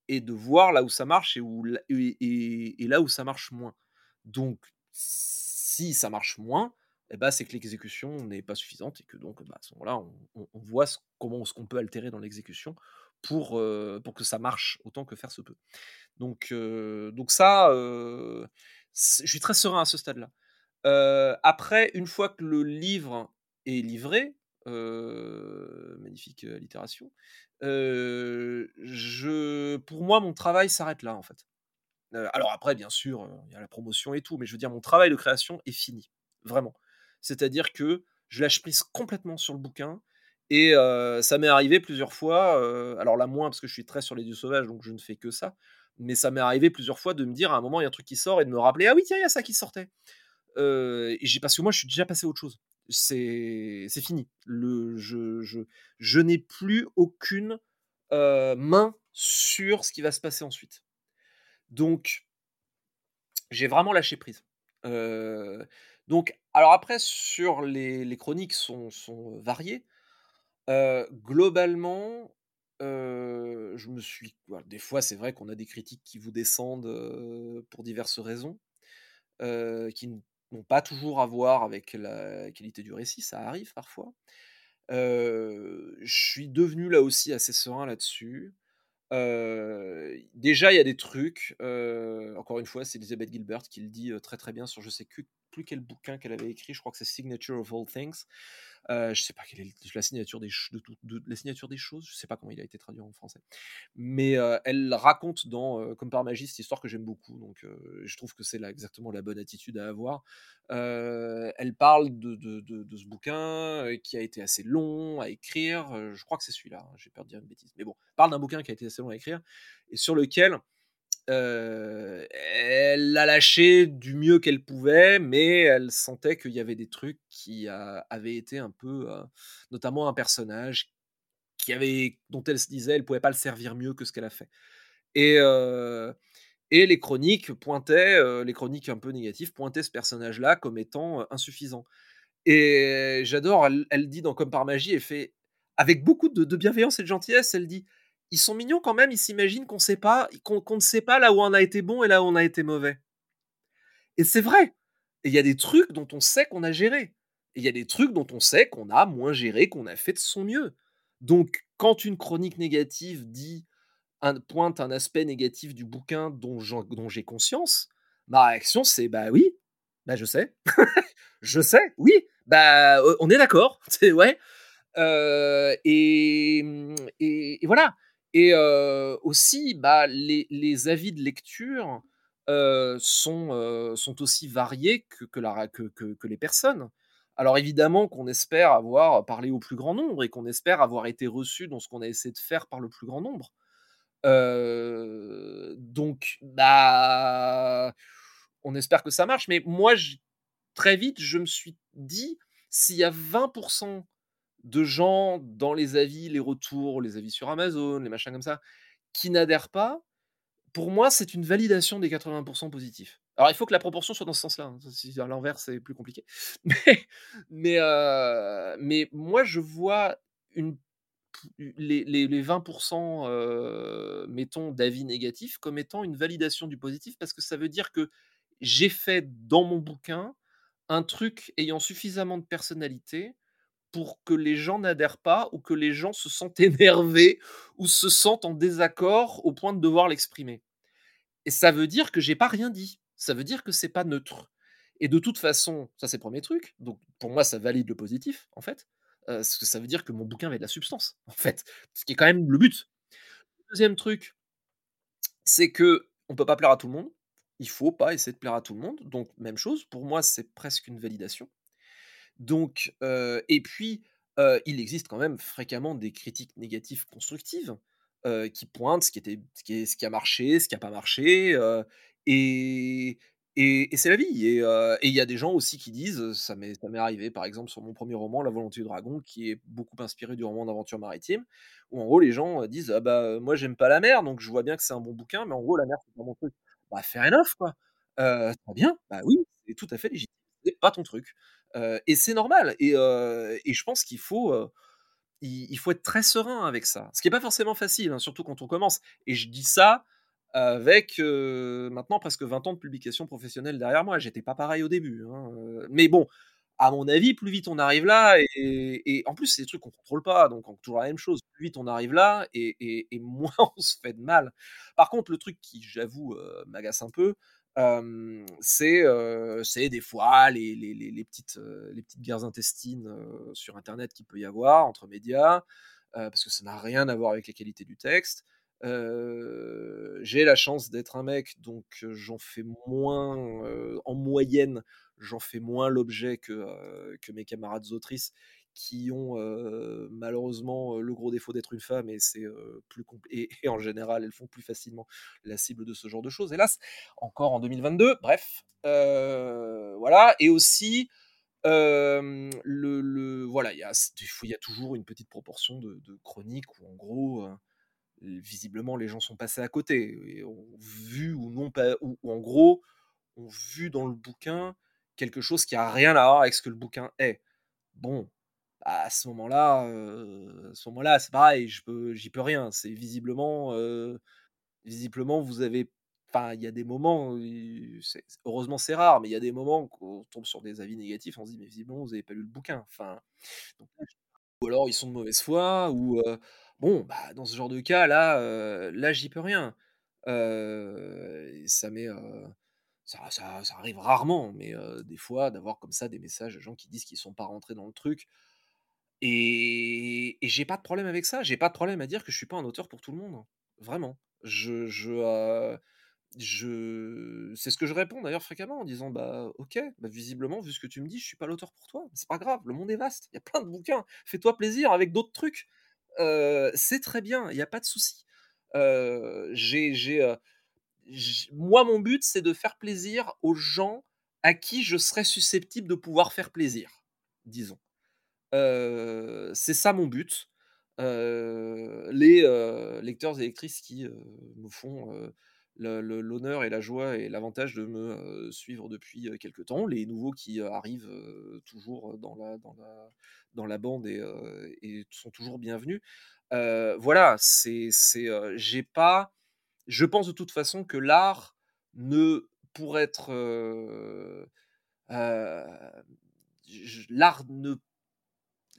S3: et de voir là où ça marche et, où, et, et là où ça marche moins. Donc, si ça marche moins, eh ben, c'est que l'exécution n'est pas suffisante et que donc bah, à ce moment-là, on, voit comment ce qu'on peut altérer dans l'exécution pour, pour que ça marche autant que faire se peut. Donc, donc ça, je suis très serein à ce stade-là. après, une fois que le livre est livré, magnifique allitération, pour moi, mon travail s'arrête là, en fait. alors après, bien sûr, il y a la promotion et tout, mais je veux dire, mon travail de création est fini, vraiment. C'est-à-dire que je lâche prise complètement sur le bouquin. Et ça m'est arrivé plusieurs fois, alors là moins parce que je suis très sur les dieux sauvages, donc je ne fais que ça, mais ça m'est arrivé plusieurs fois de me dire à un moment il y a un truc qui sort et de me rappeler ah oui tiens il y a ça qui sortait. et j'ai parce que moi je suis déjà passé à autre chose. C'est fini. Le, je, je, je n'ai plus aucune main sur ce qui va se passer ensuite. Donc j'ai vraiment lâché prise. Donc, alors après, sur les, chroniques sont, sont variées. globalement, je me suis. des fois, c'est vrai qu'on a des critiques qui vous descendent pour diverses raisons, qui n'ont pas toujours à voir avec la qualité du récit, ça arrive parfois. je suis devenu là aussi assez serein là-dessus déjà, il y a des trucs. encore une fois, c'est Elizabeth Gilbert qui le dit très très bien sur je sais quel bouquin qu'elle avait écrit. Je crois que c'est Signature of All Things. Euh, je sais pas quelle est la signature des de, des choses. Je sais pas comment il a été traduit en français. Mais elle raconte dans comme par magie cette histoire que j'aime beaucoup. Donc je trouve que c'est là exactement la bonne attitude à avoir. elle parle de, de, ce bouquin qui a été assez long à écrire. je crois que c'est celui-là. Hein, j'ai peur de dire une bêtise. Mais bon, parle d'un bouquin qui a été assez long à écrire et sur lequel elle l'a lâché du mieux qu'elle pouvait, mais elle sentait qu'il y avait des trucs qui avaient été un peu, notamment un personnage qui avait, dont elle se disait, elle pouvait pas le servir mieux que ce qu'elle a fait. Et et les chroniques pointaient, les chroniques un peu négatives pointaient ce personnage-là comme étant insuffisant. Et j'adore, elle, dit dans Comme par magie, elle fait avec beaucoup de bienveillance et de gentillesse, elle dit ils sont mignons quand même, ils s'imaginent qu'on sait ne sait pas là où on a été bon et là où on a été mauvais. Et c'est vrai. Il y a des trucs dont on sait qu'on a géré. Il y a des trucs dont on sait qu'on a moins géré, qu'on a fait de son mieux. Donc, quand une chronique négative pointe un aspect négatif du bouquin dont j'ai conscience, ma réaction c'est bah oui, bah je sais, je sais, oui, bah on est d'accord, ouais. et, et, voilà. Et aussi, bah, les, avis de lecture sont, aussi variés que, les personnes. Alors évidemment qu'on espère avoir parlé au plus grand nombre et qu'on espère avoir été reçu dans ce qu'on a essayé de faire par le plus grand nombre. donc, bah, on espère que ça marche. Mais moi, très vite, je me suis dit, s'il y a 20% de gens dans les avis, les retours, les avis sur Amazon, les machins comme ça, qui n'adhèrent pas, pour moi, c'est une validation des 80% positifs. Alors, il faut que la proportion soit dans ce sens-là. Hein. Si à l'envers, c'est plus compliqué. Mais, mais, mais moi, je vois les, les, 20%, mettons, d'avis négatifs comme étant une validation du positif parce que ça veut dire que j'ai fait dans mon bouquin un truc ayant suffisamment de personnalité pour que les gens n'adhèrent pas ou que les gens se sentent énervés ou se sentent en désaccord au point de devoir l'exprimer. Et ça veut dire que j'ai pas rien dit. Ça veut dire que c'est pas neutre. Et de toute façon, ça c'est premier truc. Donc pour moi, ça valide le positif, en fait parce que ça veut dire que mon bouquin avait de la substance, en fait, ce qui est quand même le but. deuxième truc, c'est que on peut pas plaire à tout le monde. Il faut pas essayer de plaire à tout le monde. Donc même chose, pour moi c'est presque une validation. Donc et puis il existe quand même fréquemment des critiques négatives constructives qui pointent ce qui a marché, ce qui a pas marché. et et, c'est la vie. Et il y a des gens aussi qui disent, ça m'est, arrivé par exemple sur mon premier roman, La volonté du dragon, qui est beaucoup inspiré du roman d'aventure maritime, où en gros les gens disent Ah bah moi j'aime pas la mer, donc je vois bien que c'est un bon bouquin, mais en gros la mer c'est pas mon truc. Bah fair enough quoi. Très bien, bah oui, c'est tout à fait légitime, pas ton truc. et c'est normal. Et, et, je pense qu'il faut. il, faut être très serein avec ça. Ce qui n'est pas forcément facile, hein, surtout quand on commence. Et je dis ça avec maintenant presque 20 ans de publication professionnelle derrière moi. J'étais pas pareil au début. Hein, mais bon, à mon avis, plus vite on arrive là, et, en plus, c'est des trucs qu'on contrôle pas, donc toujours la même chose. Plus vite on arrive là, et, moins on se fait de mal. Par contre, le truc qui, j'avoue, m'agace un peu, c'est des fois les, les, petites, les guerres intestines sur Internet qu'il peut y avoir entre médias, parce que ça n'a rien à voir avec la qualité du texte. J'ai la chance d'être un mec, donc j'en fais moins, en moyenne, j'en fais moins l'objet que, que mes camarades autrices qui ont malheureusement le gros défaut d'être une femme et c'est plus et, et, en général elles font plus facilement la cible de ce genre de choses hélas encore en 2022 bref voilà et aussi le, voilà il y a, toujours une petite proportion de, chroniques où en gros visiblement les gens sont passés à côté et ont vu ou non pas ou, en gros ont vu dans le bouquin quelque chose qui a rien à voir avec ce que le bouquin est. Bon, à ce moment-là, à ce moment-là, c'est pareil, je peux, j'y peux rien. C'est visiblement, visiblement, vous avez, enfin, il y a des moments, heureusement c'est rare, mais il y a des moments où on tombe sur des avis négatifs, on se dit mais visiblement vous n'avez pas lu le bouquin. Enfin, ou alors ils sont de mauvaise foi, ou Bon, bah, dans ce genre de cas, là, là, j'y peux rien. ça met, ça, arrive rarement, mais des fois, d'avoir comme ça des messages de gens qui disent qu'ils sont pas rentrés dans le truc. Et, j'ai pas de problème avec ça. J'ai pas de problème à dire que je suis pas un auteur pour tout le monde. Vraiment. Je, je, je... C'est ce que je réponds d'ailleurs fréquemment en disant Bah, ok, bah, visiblement, vu ce que tu me dis, je suis pas l'auteur pour toi. C'est pas grave, le monde est vaste. Il y a plein de bouquins. Fais-toi plaisir avec d'autres trucs c'est très bien, il n'y a pas de souci. j'ai, moi, mon but, c'est de faire plaisir aux gens à qui je serais susceptible de pouvoir faire plaisir, disons. C'est ça mon but. les lecteurs et lectrices qui me font l'honneur et la joie et l'avantage de me suivre depuis quelques temps, les nouveaux qui arrivent toujours dans la, dans la, dans la bande et, sont toujours bienvenus. voilà, c'est, j'ai pas, je pense de toute façon que l'art ne pourrait être, l'art ne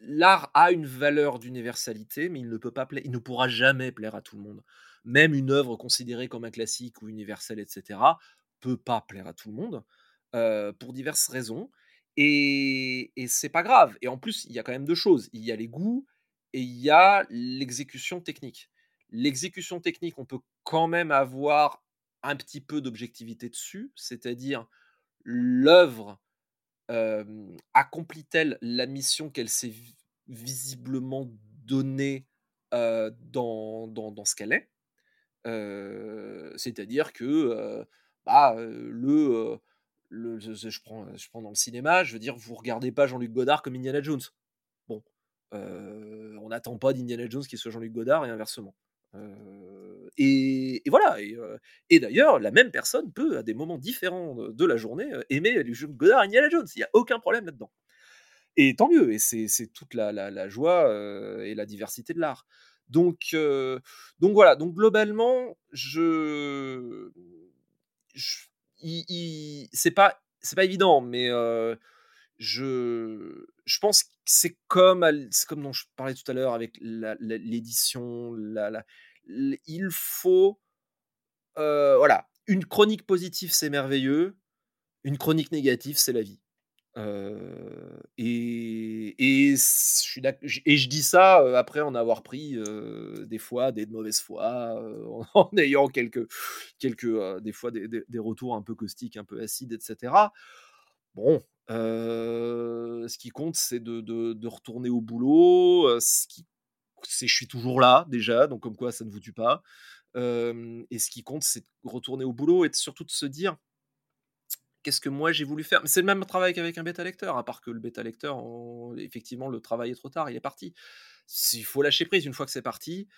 S3: L'art a une valeur d'universalité, mais il ne peut pas il ne pourra jamais plaire à tout le monde même une œuvre considérée comme un classique ou universelle, etc., peut pas plaire à tout le monde pour diverses raisons. Et, et c'est pas grave. Et en plus, il y a quand même deux choses. Il y a les goûts et il y a l'exécution technique. L'exécution technique, on peut quand même avoir un petit peu d'objectivité dessus, c'est-à-dire l'œuvre accomplit-elle la mission qu'elle s'est visiblement donnée dans, dans, ce qu'elle est? C'est-à-dire que bah, le, le, je, prends, je prends dans le cinéma, je veux dire, vous regardez pas Jean-Luc Godard comme Indiana Jones. Bon, on n'attend pas d'Indiana Jones qui soit Jean-Luc Godard et inversement. Et, voilà. Et, d'ailleurs, la même personne peut, à des moments différents de, la journée, aimer les jeux Godard et Indiana Jones. Il n'y a aucun problème là-dedans. Et tant mieux. Et c'est toute la, joie et la diversité de l'art. Donc, voilà. Donc globalement, je, pas c'est pas évident, mais je, je pense que c'est comme, dont je parlais tout à l'heure avec l'édition. Il faut, voilà, une chronique positive, c'est merveilleux. Une chronique négative, c'est la vie. et, et, et je dis ça après en avoir pris des fois des mauvaises fois, en, ayant quelques, quelques des fois des, des, retours un peu caustiques, un peu acides, etc. Bon, ce qui compte, c'est de, de, retourner au boulot. Ce qui, c'est je suis toujours là déjà, donc comme quoi ça ne vous tue pas. et ce qui compte, c'est de retourner au boulot et surtout de se dire qu'est-ce que moi j'ai voulu faire? Mais c'est le même travail qu'avec un bêta lecteur, à part que le bêta lecteur, effectivement, le travail est trop tard, il est parti. Il faut lâcher prise une fois que c'est parti.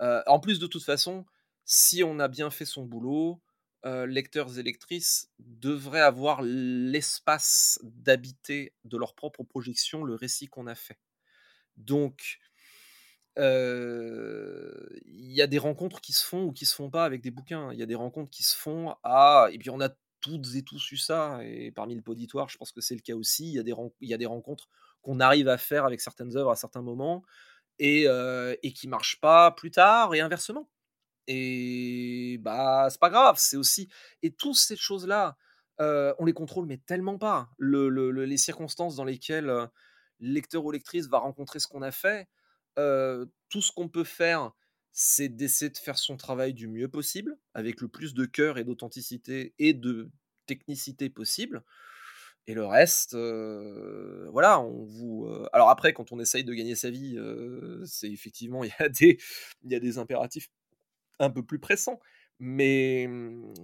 S3: en plus, de toute façon, si on a bien fait son boulot, lecteurs et lectrices devraient avoir l'espace d'habiter de leur propre projection le récit qu'on a fait. Donc, il y a des rencontres qui se font ou qui se font pas avec des bouquins. Il y a des rencontres qui se font à. Et puis, on a toutes et tous eu ça. Et parmi le poditoire, je pense que c'est le cas aussi. Il y a des, y a des rencontres qu'on arrive à faire avec certaines œuvres à certains moments et, et qui marchent pas plus tard et inversement. Et bah, c'est pas grave, c'est aussi. Et toutes ces choses-là, on les contrôle, mais tellement pas. Le, les circonstances dans lesquelles le lecteur ou lectrice va rencontrer ce qu'on a fait, tout ce qu'on peut faire, c'est d'essayer de faire son travail du mieux possible, avec le plus de cœur et d'authenticité et de technicité possible. Et le reste, voilà, on vous. Alors après, quand on essaye de gagner sa vie, c'est effectivement il y a des, il y a des impératifs un peu plus pressant. Mais, mmh,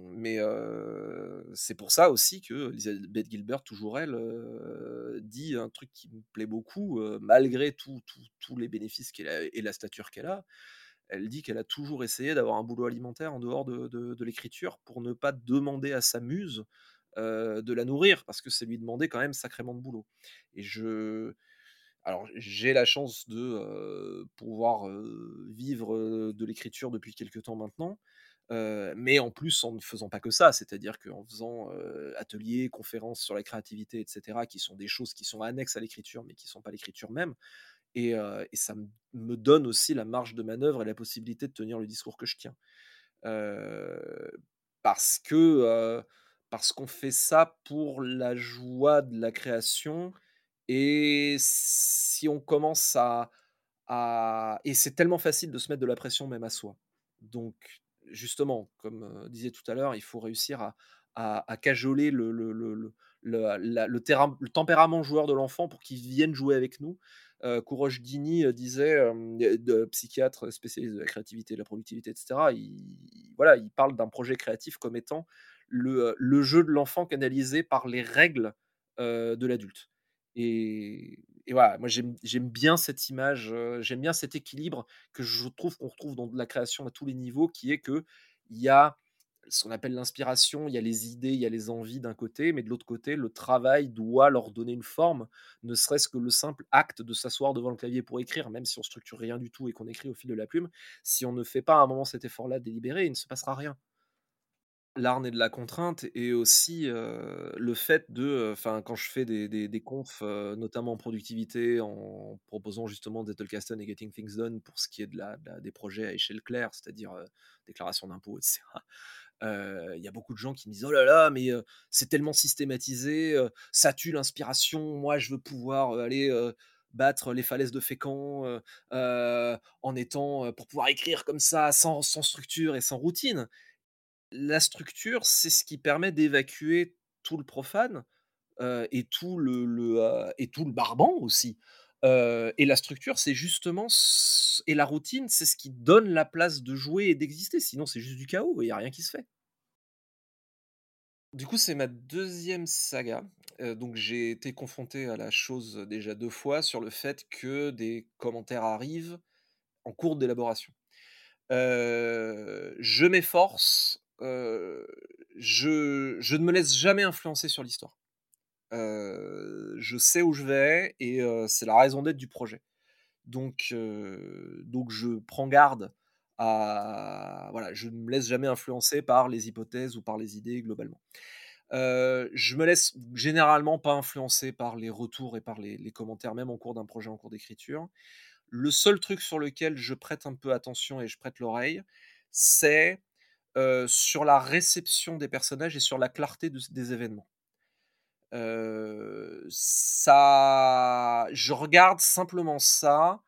S3: c'est pour ça aussi que Elisabeth Gilbert, toujours elle, dit un truc qui me plaît beaucoup, malgré tous les bénéfices qu'elle a et la stature qu'elle a. Elle dit qu'elle a toujours essayé d'avoir un boulot alimentaire en dehors de, de, l'écriture pour ne pas demander à sa muse de la nourrir, parce que c'est lui demander quand même sacrément de boulot. Et je, alors, j'ai la chance de pouvoir vivre de l'écriture depuis quelques temps maintenant, mais en plus en ne faisant pas que ça, c'est-à-dire qu'en faisant ateliers, conférences sur la créativité, etc., qui sont des choses qui sont annexes à l'écriture, mais qui ne sont pas l'écriture même. Et, ça me donne aussi la marge de manœuvre et la possibilité de tenir le discours que je tiens. parce que parce qu'on fait ça pour la joie de la création et si on commence à, Et c'est tellement facile de se mettre de la pression même à soi. Donc, justement, comme disait tout à l'heure, il faut réussir à, cajoler le, tempérament joueur de l'enfant pour qu'il vienne jouer avec nous. Euh, Dini disait, psychiatre spécialiste de la créativité, de la productivité, etc. Il, voilà, il parle d'un projet créatif comme étant le, jeu de l'enfant canalisé par les règles de l'adulte. Voilà, moi j'aime bien cette image, j'aime bien cet équilibre que je trouve qu'on retrouve dans la création à tous les niveaux, qui est que il y a ce qu'on appelle l'inspiration, il y a les idées, il y a les envies d'un côté, mais de l'autre côté, le travail doit leur donner une forme, ne serait-ce que le simple acte de s'asseoir devant le clavier pour écrire, même si on structure rien du tout et qu'on écrit au fil de la plume, si on ne fait pas à un moment cet effort-là délibéré, il ne se passera rien l'art naît de la contrainte et aussi le fait de, enfin, quand je fais des, des, confs, notamment en productivité, en proposant justement Zettelkasten et Getting Things Done pour ce qui est de la, des projets à échelle claire, c'est-à-dire déclaration d'impôts, etc. Il y a beaucoup de gens qui me disent oh là là, mais c'est tellement systématisé, ça tue l'inspiration. Moi, je veux pouvoir aller battre les falaises de Fécamp en étant pour pouvoir écrire comme ça sans, sans structure et sans routine la structure, c'est ce qui permet d'évacuer tout le profane et, tout le, et tout le barbant aussi. et la structure, c'est justement. Et la routine, c'est ce qui donne la place de jouer et d'exister. Sinon, c'est juste du chaos, il n'y a rien qui se fait. Du coup, c'est ma deuxième saga. donc j'ai été confronté à la chose déjà deux fois sur le fait que des commentaires arrivent en cours d'élaboration. je m'efforce, je, ne me laisse jamais influencer sur l'histoire. je sais où je vais et c'est la raison d'être du projet. Donc, donc je prends garde à voilà, je ne me laisse jamais influencer par les hypothèses ou par les idées globalement. Je me laisse généralement pas influencer par les retours et par les, commentaires, même en cours d'un projet en cours d'écriture. Le seul truc sur lequel je prête un peu attention et je prête l'oreille, c'est sur la réception des personnages et sur la clarté des événements. ça, je regarde simplement ça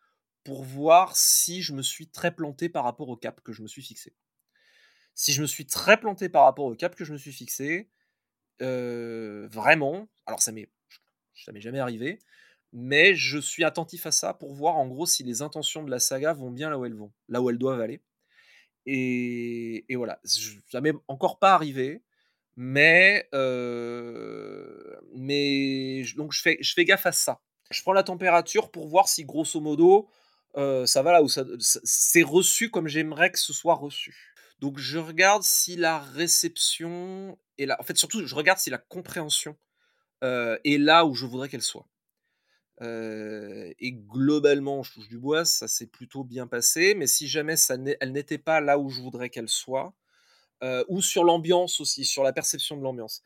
S3: pour voir si je me suis très planté par rapport au cap que je me suis fixé. Si je me suis très planté par rapport au cap que je me suis fixé, vraiment, alors ça m'est, ça m'est jamais arrivé, mais je suis attentif à ça pour voir en gros si les intentions de la saga vont bien là où elles vont, là où elles doivent aller. Et, voilà, ça m'est encore pas arrivé, mais, euh, mais donc je fais, je fais gaffe à ça. Je prends la température pour voir si grosso modo ça va là où c'est reçu comme j'aimerais que ce soit reçu. Donc je regarde si la réception est là. En fait, surtout, je regarde si la compréhension est là où je voudrais qu'elle soit. Et globalement, je touche du bois, ça s'est plutôt bien passé. Mais si jamais ça elle n'était pas là où je voudrais qu'elle soit, ou sur l'ambiance aussi, sur la perception de l'ambiance,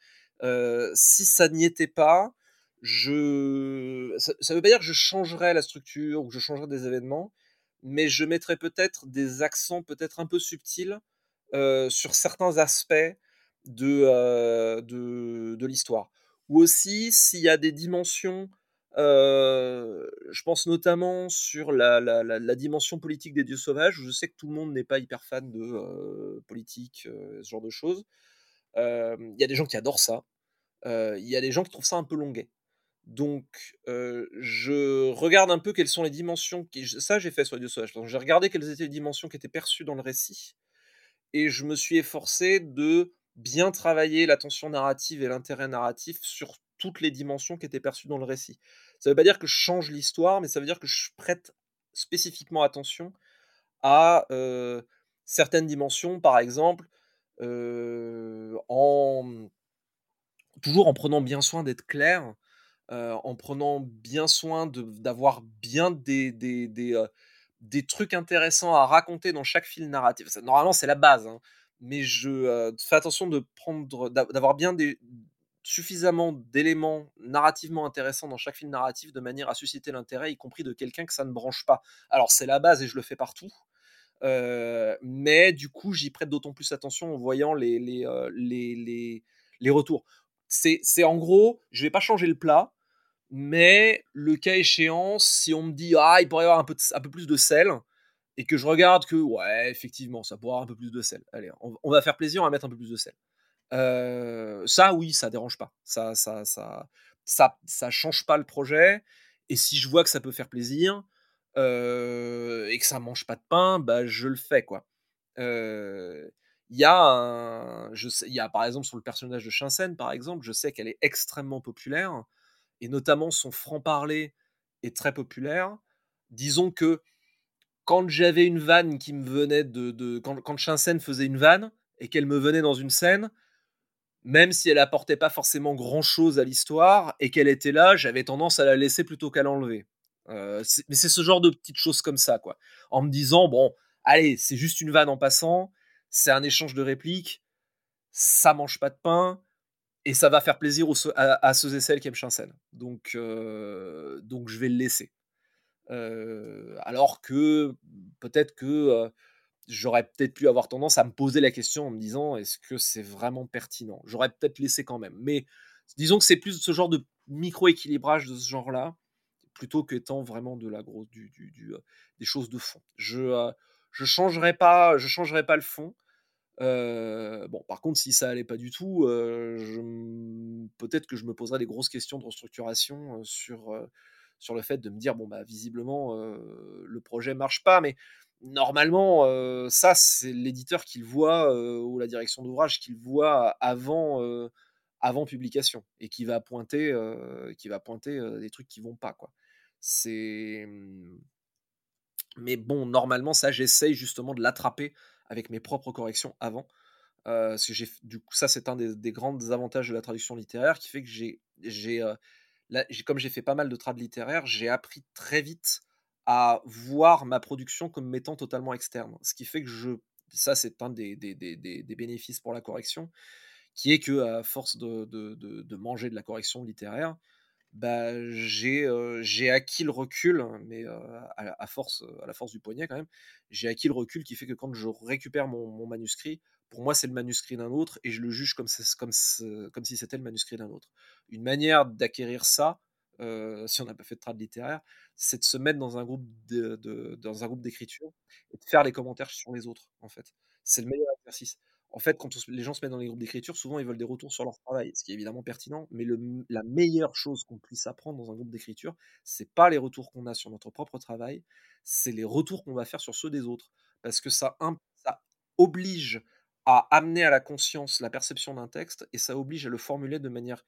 S3: si ça n'y était pas, je ça, ne veut pas dire que je changerais la structure ou que je changerais des événements, mais je mettrais peut-être des accents peut-être un peu subtils sur certains aspects de, de, de l'histoire. Ou aussi s'il y a des dimensions, je pense notamment sur la, dimension politique des dieux sauvages, je sais que tout le monde n'est pas hyper fan de politique, ce genre de choses. Il y a des gens qui adorent ça. Il y a des gens qui trouvent ça un peu longuet. Donc, je regarde un peu quelles sont les dimensions. Qui... Ça, j'ai fait sur les dieux sauvages. J'ai regardé quelles étaient les dimensions qui étaient perçues dans le récit. Et je me suis efforcé de bien travailler la tension narrative et l'intérêt narratif sur toutes les dimensions qui étaient perçues dans le récit. Ça ne veut pas dire que je change l'histoire, mais ça veut dire que je prête spécifiquement attention à certaines dimensions, par exemple, en toujours en prenant bien soin d'être clair en prenant bien soin d'avoir bien des, trucs intéressants à raconter dans chaque fil narratif. Normalement, c'est la base, hein, mais je fais attention de prendre, d'avoir bien des, suffisamment d'éléments narrativement intéressants dans chaque film narratif de manière à susciter l'intérêt, y compris de quelqu'un que ça ne branche pas. Alors c'est la base et je le fais partout, mais du coup j'y prête d'autant plus attention en voyant les, les, les, les, les retours. C'est en gros, je vais pas changer le plat, mais le cas échéant, si on me dit ah il pourrait y avoir un peu, un peu plus de sel et que je regarde que ouais effectivement ça pourrait avoir un peu plus de sel, allez on, va faire plaisir, on va mettre un peu plus de sel. Ça oui ça dérange pas, ça ça ça ça ça change pas le projet et si je vois que ça peut faire plaisir et que ça mange pas de pain, bah je le fais quoi. Il y a je sais, y a par exemple sur le personnage de Shinsen par exemple, je sais qu'elle est extrêmement populaire et notamment son franc-parler est très populaire. Disons que quand j'avais une vanne qui me venait de. de quand, quand faisait une vanne et qu'elle me venait dans une scène, même si elle apportait pas forcément grand chose à l'histoire et qu'elle était là, j'avais tendance à la laisser plutôt qu'à l'enlever. Euh, mais c'est ce genre de petites choses comme ça, quoi. En me disant, bon, allez, c'est juste une vanne en passant, c'est un échange de répliques, ça mange pas de pain, et ça va faire plaisir à, ceux et celles qui aiment Shinsen. Donc, euh, donc je vais le laisser. Euh, alors que peut-être que j'aurais peut-être pu avoir tendance à me poser la question en me disant est-ce que c'est vraiment pertinent? J'aurais peut-être laissé quand même. Mais disons que c'est plus ce genre de micro-équilibrage de ce genre-là, plutôt qu'étant vraiment de la grosse, du, du, des choses de fond. Je ne je changerai, pas, je changerai pas le fond bon, par contre, si ça allait pas du tout, peut-être que je me poserais des grosses questions de restructuration sur, sur le fait de me dire bon bah visiblement le projet marche pas, mais normalement ça c'est l'éditeur qui le voit ou la direction d'ouvrage qui le voit avant avant publication et qui va pointer, qui va pointer des trucs qui vont pas. Quoi. Mmh, mais bon, normalement, ça, j'essaye justement de l'attraper avec mes propres corrections avant. du coup, ça, c'est un des, grands avantages de la traduction littéraire qui fait que j'ai, j'ai, comme j'ai fait pas mal de trad littéraires, j'ai appris très vite à voir ma production comme m'étant totalement externe. Ce qui fait que je, ça, c'est un des, des, des, des, bénéfices pour la correction, qui est que à force de, de, de manger de la correction littéraire, bah, j'ai acquis le recul, mais à, force, à la force du poignet quand même, j'ai acquis le recul qui fait que quand je récupère mon, manuscrit, pour moi c'est le manuscrit d'un autre et je le juge comme, comme, comme si c'était le manuscrit d'un autre. Une manière d'acquérir ça, si on n'a pas fait de trad littéraire, c'est de se mettre dans un groupe dans un groupe d'écriture et de faire les commentaires sur les autres en fait. C'est le meilleur exercice en fait, quand les gens se mettent dans les groupes d'écriture, souvent ils veulent des retours sur leur travail, ce qui est évidemment pertinent, mais la meilleure chose qu'on puisse apprendre dans un groupe d'écriture, c'est pas les retours qu'on a sur notre propre travail, c'est les retours qu'on va faire sur ceux des autres, parce que ça oblige à amener à la conscience la perception d'un texte et ça oblige à le formuler de manière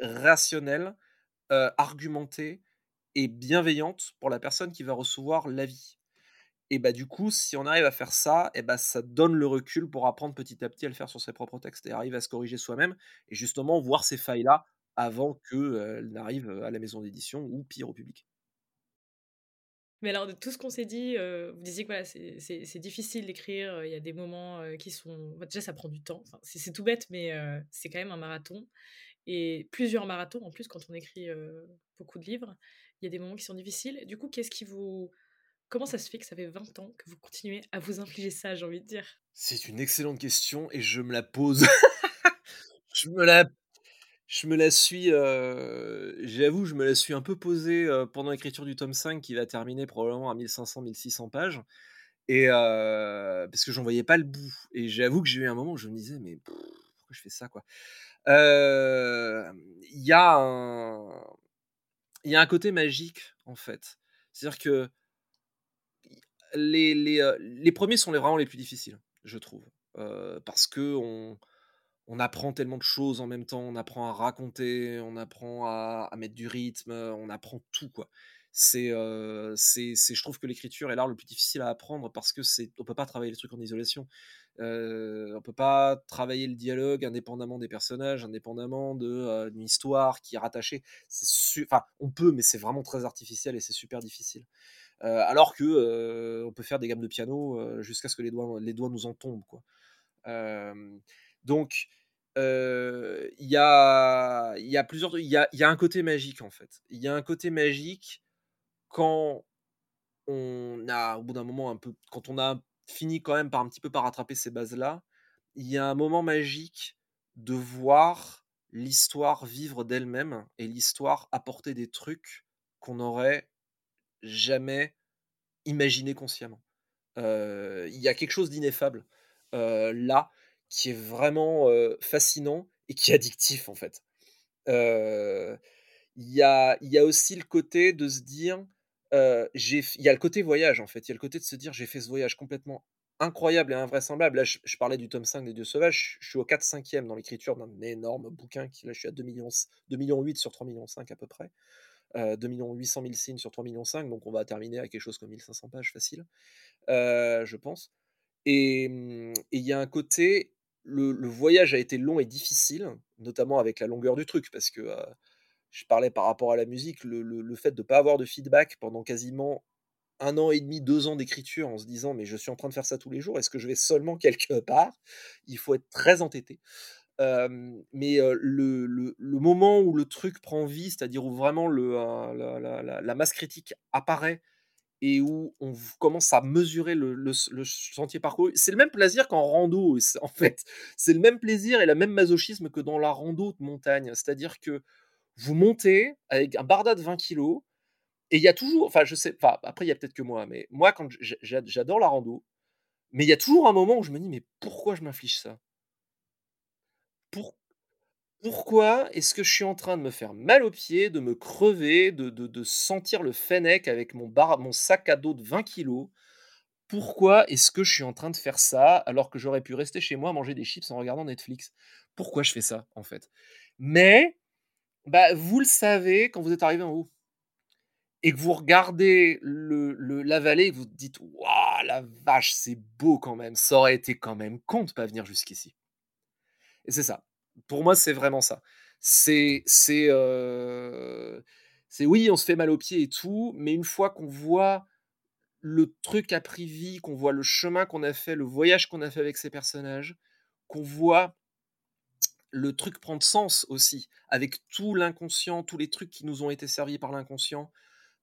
S3: rationnelle, euh, argumentée et bienveillante pour la personne qui va recevoir l'avis. Et bah du coup, si on arrive à faire ça, et bah ça donne le recul pour apprendre petit à petit à le faire sur ses propres textes et arriver à se corriger soi-même et justement voir ces failles-là avant qu'elles n'arrivent à la maison d'édition ou pire au public.
S2: Mais alors, de tout ce qu'on s'est dit, vous disiez que c'est difficile d'écrire, il y a des moments qui sont... Bah, déjà, ça prend du temps, c'est tout bête, mais c'est quand même un marathon. Et plusieurs marathons, en plus, quand on écrit beaucoup de livres, il y a des moments qui sont difficiles. Du coup, qu'est-ce qui vous Comment ça se fait que ça fait 20 ans que vous continuez à vous infliger ça, j'ai envie de dire?
S3: C'est une excellente question et je me la pose. je me la je me la suis, j'avoue, je me la suis un peu posée pendant l'écriture du tome 5 qui va terminer probablement à 1500-1600 pages. Et parce que j'en voyais pas le bout. Et j'avoue que j'ai eu un moment où je me disais, mais pourquoi je fais ça, quoi? Il y, a un... y a un côté magique, en fait. C'est-à-dire que les, les, les, premiers sont les, vraiment les plus difficiles, je trouve. parce que on, on, apprend tellement de choses en même temps, on apprend à raconter, on apprend à, mettre du rythme, on apprend tout, quoi. C'est, c'est, je trouve que l'écriture est l'art le plus difficile à apprendre parce que c'est, on peut pas travailler les trucs en isolation. Euh, on peut pas travailler le dialogue indépendamment des personnages, indépendamment de d'une histoire qui est rattachée. C'est enfin, on peut, mais c'est vraiment très artificiel et c'est super difficile. Alors que on peut faire des gammes de piano jusqu'à ce que les doigts, les doigts nous en tombent. Quoi. donc, il y, a, y a plusieurs. Il y a, y a un côté magique en fait. Il y a un côté magique quand on a, au bout d'un moment, un peu, quand on a fini quand même par un petit peu par rattraper ces bases-là, il y a un moment magique de voir l'histoire vivre d'elle-même et l'histoire apporter des trucs qu'on aurait jamais imaginé consciemment. Il y a quelque chose d'ineffable là qui est vraiment fascinant et qui est addictif en fait. Il y, a, y a aussi le côté de se dire, il y a le côté voyage en fait, il y a le côté de se dire j'ai fait ce voyage complètement incroyable et invraisemblable. Là, je, parlais du tome 5 des Dieux Sauvages, je suis au 4-5e dans l'écriture d'un énorme bouquin, qui là je suis à 2 millions, 2 millions 8 sur 3 millions 5 à peu près. 2 800 000 signes sur 3 millions 5, donc on va terminer à quelque chose comme 1500 pages facile, je pense. Et mmh, il y a un côté, le, voyage a été long et difficile, notamment avec la longueur du truc, parce que je parlais par rapport à la musique, le, fait de ne pas avoir de feedback pendant quasiment un an et demi, deux ans d'écriture en se disant mais je suis en train de faire ça tous les jours, est-ce que je vais seulement quelque part? Il faut être très entêté mais le, le, le, moment où le truc prend vie, c'est-à-dire où vraiment le, la, la, la, masse critique apparaît et où on commence à mesurer le, le, sentier parcouru, c'est le même plaisir qu'en rando, en fait. C'est le même plaisir et le même masochisme que dans la rando de montagne. C'est-à-dire que vous montez avec un barda de 20 kilos, et il y a toujours, enfin, je sais, enfin, après, il y a peut-être que moi, mais moi, quand j'adore la rando, mais il y a toujours un moment où je me dis, mais pourquoi je m'inflige ça? Pourquoi est-ce que je suis en train de me faire mal aux pieds, de me crever, de, sentir le fennec avec mon, mon sac à dos de 20 kilos? Pourquoi est-ce que je suis en train de faire ça alors que j'aurais pu rester chez moi manger des chips en regardant Netflix? Pourquoi je fais ça en fait? Mais bah, vous le savez quand vous êtes arrivé en haut et que vous regardez le, la vallée et vous dites Waouh, la vache, c'est beau quand même. Ça aurait été quand même con de pas venir jusqu'ici. Et c'est ça. Pour moi, c'est vraiment ça. C'est, c'est, euh, oui, on se fait mal aux pieds et tout, mais une fois qu'on voit le truc a pris vie, qu'on voit le chemin qu'on a fait, le voyage qu'on a fait avec ces personnages, qu'on voit le truc prendre sens aussi, avec tout l'inconscient, tous les trucs qui nous ont été servis par l'inconscient,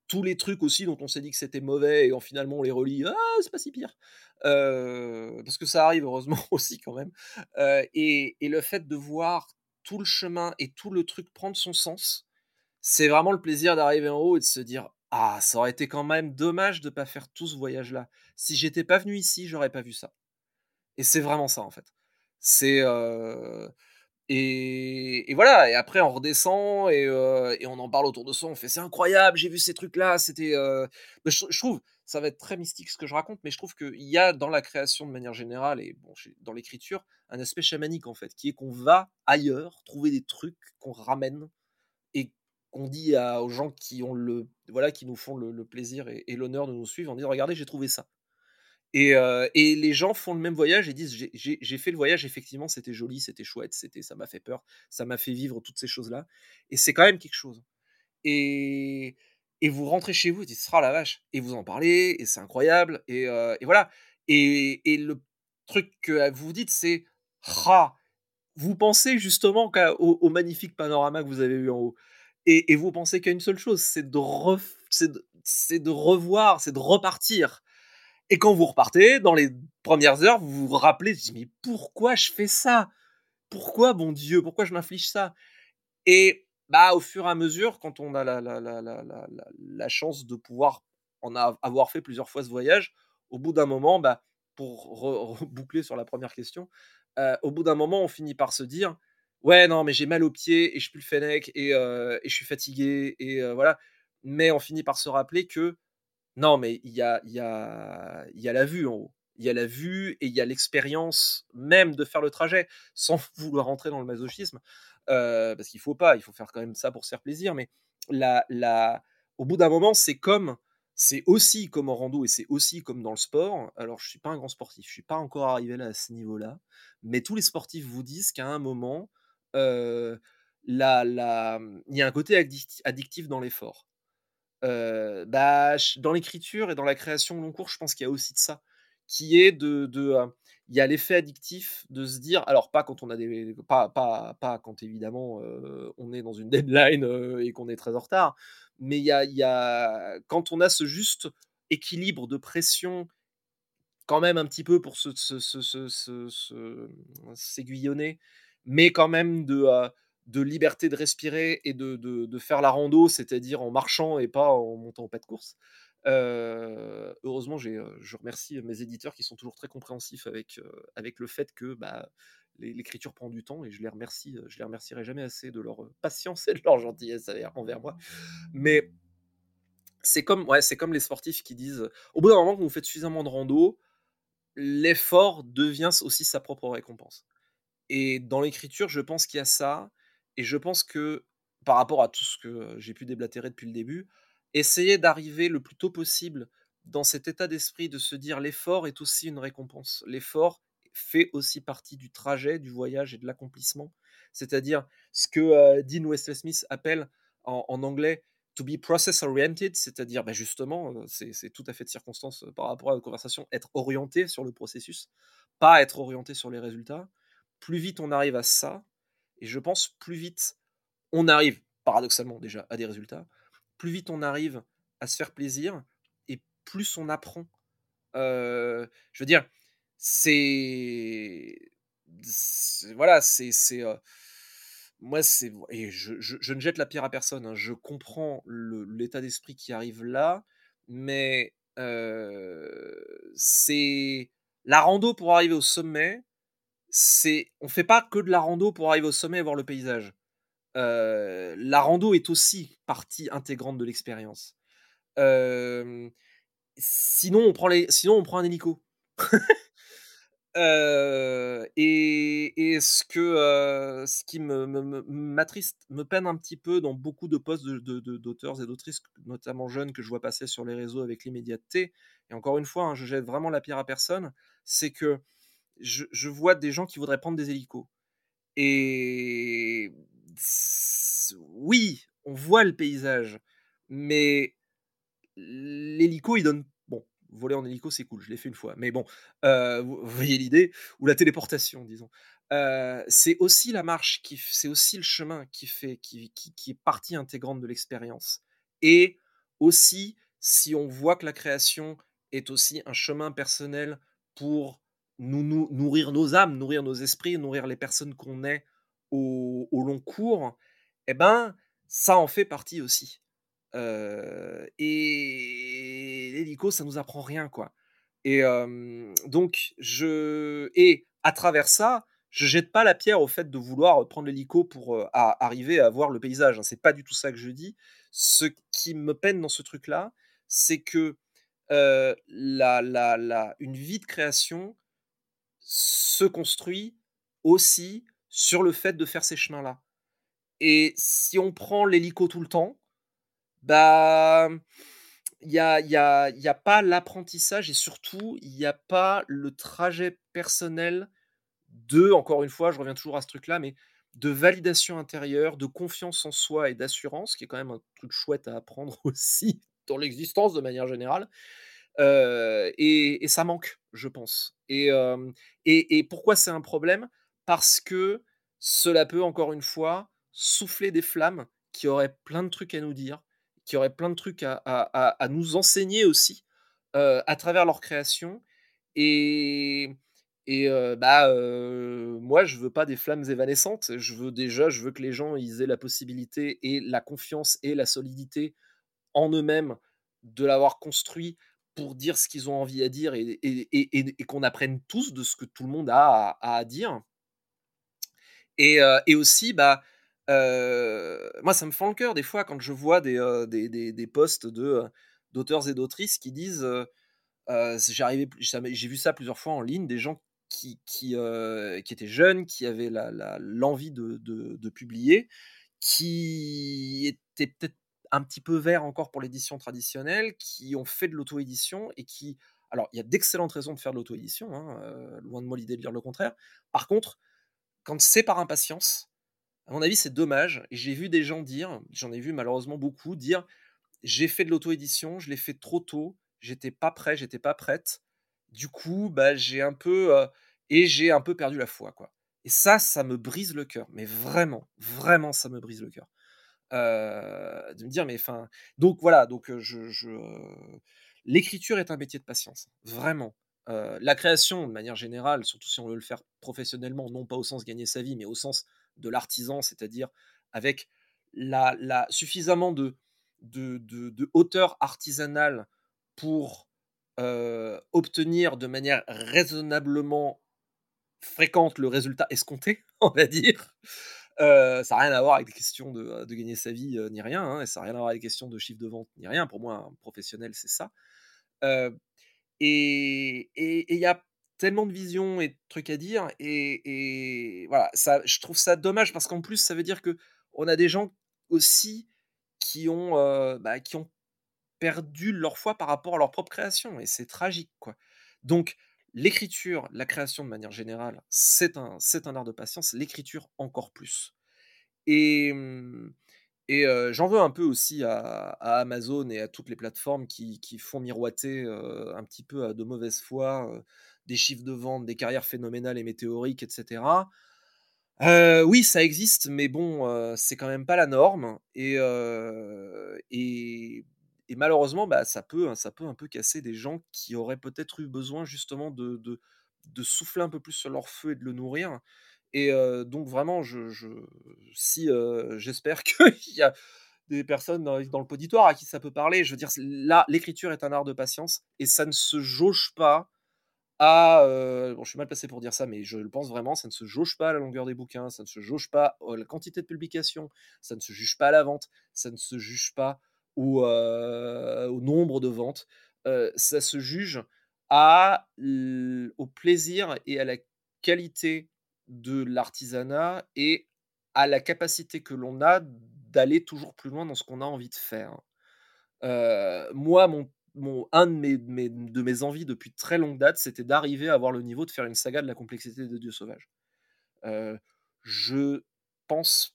S3: tous les trucs aussi dont on s'est dit que c'était mauvais et en finalement on les relit, ah c'est pas si pire, euh, parce que ça arrive heureusement aussi quand même, euh, et, le fait de voir tout le chemin et tout le truc prendre son sens, c'est vraiment le plaisir d'arriver en haut et de se dire ah ça aurait été quand même dommage de pas faire tout ce voyage là. Si j'étais pas venu ici, j'aurais pas vu ça. Et c'est vraiment ça en fait. C'est euh, et, voilà, et après on redescend et, et, on en parle autour de soi, on fait c'est incroyable, j'ai vu ces trucs-là, c'était... Je, trouve, ça va être très mystique ce que je raconte, mais je trouve qu'il y a dans la création de manière générale et bon, dans l'écriture un aspect chamanique en fait, qui est qu'on va ailleurs trouver des trucs qu'on ramène et qu'on dit à, aux gens qui ont le voilà qui nous font le, plaisir et, et l'honneur de nous suivre en disant regardez j'ai trouvé ça et, les gens font le même voyage et disent j'ai fait le voyage, effectivement, c'était joli, c'était chouette, c'était ça m'a fait peur, ça m'a fait vivre toutes ces choses-là. Et c'est quand même quelque chose. Et, et vous rentrez chez vous et dites sera la vache. Et vous en parlez, et c'est incroyable. Et, voilà. Et, le truc que vous dites, c'est ah, vous pensez justement au, magnifique panorama que vous avez vu en haut. Et, vous pensez qu'à une seule chose, c'est de revoir, c'est de repartir et quand vous repartez, dans les premières heures, vous vous rappelez, vous dites, mais pourquoi je fais ça? Pourquoi, bon Dieu, pourquoi je m'inflige ça? Et bah, au fur et à mesure, quand on a la, chance de pouvoir en avoir fait plusieurs fois ce voyage, au bout d'un moment, bah, pour boucler sur la première question, euh, au bout d'un moment, on finit par se dire, ouais, non, mais j'ai mal aux pieds et je suis le fennec et, euh, et je suis fatigué et euh, voilà. Mais on finit par se rappeler que non, mais il y a, la vue en haut. Il y a la vue et il y a l'expérience même de faire le trajet, sans vouloir rentrer dans le masochisme, euh, parce qu'il faut pas, il faut faire quand même ça pour se faire plaisir. Mais au bout d'un moment, c'est comme, c'est aussi comme en rando et c'est aussi comme dans le sport. Alors, je suis pas un grand sportif, je suis pas encore arrivé à ce niveau-là, mais tous les sportifs vous disent qu'à un moment, euh, la, la, il y a un côté addictif dans l'effort bah, dans l'écriture et dans la création long cours, je pense qu'il y a aussi de ça, qui est de, de il y a l'effet addictif de se dire, alors pas quand on a des, pas, pas, pas quand évidemment on est dans une deadline et qu'on est très en retard, mais il y a, il y a, quand on a ce juste équilibre de pression, quand même un petit peu pour se, s'aiguillonner, mais quand même de de liberté de respirer et de, de, faire la rando, c'est-à-dire en marchant et pas en montant au pas de course. Euh, heureusement, j'ai, je remercie mes éditeurs qui sont toujours très compréhensifs avec, avec le fait que bah, l'écriture prend du temps et je les remercie, je les remercierai jamais assez de leur patience et de leur gentillesse envers moi. Mais c'est comme, ouais, c'est comme les sportifs qui disent, au bout d'un moment que vous faites suffisamment de rando, l'effort devient aussi sa propre récompense. Et dans l'écriture, je pense qu'il y a ça. Et je pense que, par rapport à tout ce que j'ai pu déblatérer depuis le début, essayer d'arriver le plus tôt possible dans cet état d'esprit de se dire l'effort est aussi une récompense. L'effort fait aussi partie du trajet, du voyage et de l'accomplissement. C'est-à-dire ce que euh, Dean Wesley Smith appelle en, anglais to be process oriented, c'est-à-dire bah, justement, euh, c'est tout à fait de circonstance euh, par rapport à la conversation, être orienté sur le processus, pas être orienté sur les résultats. Plus vite on arrive à ça, et je pense plus vite on arrive, paradoxalement déjà, à des résultats, plus vite on arrive à se faire plaisir et plus on apprend. Euh, je veux dire, c'est. Voilà, c'est. Euh, moi, c'est. Et je, ne jette la pierre à personne, hein, je comprends l'état d'esprit qui arrive là, mais euh, c'est. La rando pour arriver au sommet, c'est on fait pas que de la rando pour arriver au sommet et voir le paysage. la rando est aussi partie intégrante de l'expérience. sinon, on prend les, sinon, on prend un hélico. et, ce que ce qui me, m'attriste, me, peine un petit peu dans beaucoup de postes d'auteurs et d'autrices, notamment jeunes, que je vois passer sur les réseaux avec l'immédiateté. Et encore une fois, hein, je jette vraiment la pierre à personne. C'est que je, vois des gens qui voudraient prendre des hélicos. Et oui, on voit le paysage, mais l'hélico, il donne voler en hélico, c'est cool, je l'ai fait une fois. Mais bon, euh, vous, voyez l'idée, ou la téléportation, disons. Euh, c'est aussi la marche, qui, c'est aussi le chemin qui, fait, qui, qui, est partie intégrante de l'expérience. Et aussi, si on voit que la création est aussi un chemin personnel pour nous, nourrir nos âmes, nourrir nos esprits, nourrir les personnes qu'on est au, long cours, eh ben, ça en fait partie aussi et l'hélico, ça nous apprend rien, quoi. Et donc, je. Et à travers ça, je jette pas la pierre au fait de vouloir prendre l'hélico pour arriver à voir le paysage. Hein. C'est pas du tout ça que je dis. Ce qui me peine dans ce truc-là, c'est que la, la, la, une vie de création se construit aussi sur le fait de faire ces chemins-là. Et si on prend l'hélico tout le temps, bah, il n'y a, y a, y a pas l'apprentissage et surtout, il n'y a pas le trajet personnel de, encore une fois, je reviens toujours à ce truc-là, mais de validation intérieure, de confiance en soi et d'assurance, qui est quand même un truc chouette à apprendre aussi dans l'existence de manière générale. Et, ça manque, je pense. Et, pourquoi c'est un problème? Parce que cela peut, encore une fois, souffler des flammes qui auraient plein de trucs à nous dire, qui auraient plein de trucs à, nous enseigner aussi à travers leur création. Et, bah, moi, je veux pas des flammes évanescentes. Je veux déjà, je veux que les gens aient la possibilité et la confiance et la solidité en eux-mêmes de l'avoir construit pour dire ce qu'ils ont envie à dire et, et, qu'on apprenne tous de ce que tout le monde a à, dire. Et, et aussi, bah, moi, ça me fend le cœur des fois quand je vois des, des, des, des, posts de, d'auteurs et d'autrices qui disent j'ai vu ça plusieurs fois en ligne, des gens qui, qui, qui étaient jeunes, qui avaient l'envie de, de, de, publier, qui étaient peut-être un petit peu verts encore pour l'édition traditionnelle, qui ont fait de l'auto-édition et qui. Alors, il y a d'excellentes raisons de faire de l'auto-édition, hein, loin de moi l'idée de dire le contraire. Par contre, quand c'est par impatience, à mon avis, c'est dommage. Et j'ai vu des gens dire, j'en ai vu malheureusement beaucoup, dire j'ai fait de l'auto-édition, je l'ai fait trop tôt, j'étais pas prêt, j'étais pas prête. Du coup, bah, j'ai un peu. Euh, et j'ai un peu perdu la foi, quoi. Et ça, ça me brise le cœur. Mais vraiment, vraiment, ça me brise le cœur. Euh, de me dire, mais enfin. Donc voilà, donc je. je L'écriture est un métier de patience. Vraiment. la création, de manière générale, surtout si on veut le faire professionnellement, non pas au sens gagner sa vie, mais au sens de l'artisan, c'est-à-dire avec la, suffisamment de, de, de, hauteur artisanale pour obtenir de manière raisonnablement fréquente le résultat escompté, on va dire. Ça n'a rien à voir avec des questions de, gagner sa vie ni rien, hein, et ça n'a rien à voir avec des questions de chiffre de vente ni rien. Pour moi, un professionnel, c'est ça. et il y a tellement de visions et de trucs à dire et, voilà je trouve ça dommage parce qu'en plus ça veut dire que on a des gens aussi qui ont bah, qui ont perdu leur foi par rapport à leur propre création et c'est tragique quoi donc l'écriture la création de manière générale c'est un c'est un art de patience l'écriture encore plus et mmh, j'en veux un peu aussi à, Amazon et à toutes les plateformes qui, font miroiter un petit peu à de mauvaise foi des chiffres de vente, des carrières phénoménales et météoriques, etc. oui, ça existe, mais bon, c'est quand même pas la norme. Et, malheureusement, bah, ça, peut, ça peut un peu casser des gens qui auraient peut-être eu besoin justement de, de, souffler un peu plus sur leur feu et de le nourrir. Et donc vraiment, je, si j'espère qu'il y a des personnes dans, dans, le poditoire à qui ça peut parler. Je veux dire, là, l'écriture est un art de patience et ça ne se jauge pas à. bon, je suis mal passé pour dire ça, mais je le pense vraiment, ça ne se jauge pas à la longueur des bouquins, ça ne se jauge pas à la quantité de publications, ça ne se juge pas à la vente, ça ne se juge pas au, nombre de ventes. ça se juge au plaisir et à la qualité de l'artisanat et à la capacité que l'on a d'aller toujours plus loin dans ce qu'on a envie de faire. moi, mon, un de mes, de mes envies depuis très longue date, c'était d'arriver à avoir le niveau de faire une saga de la complexité de Dieu sauvage. je pense,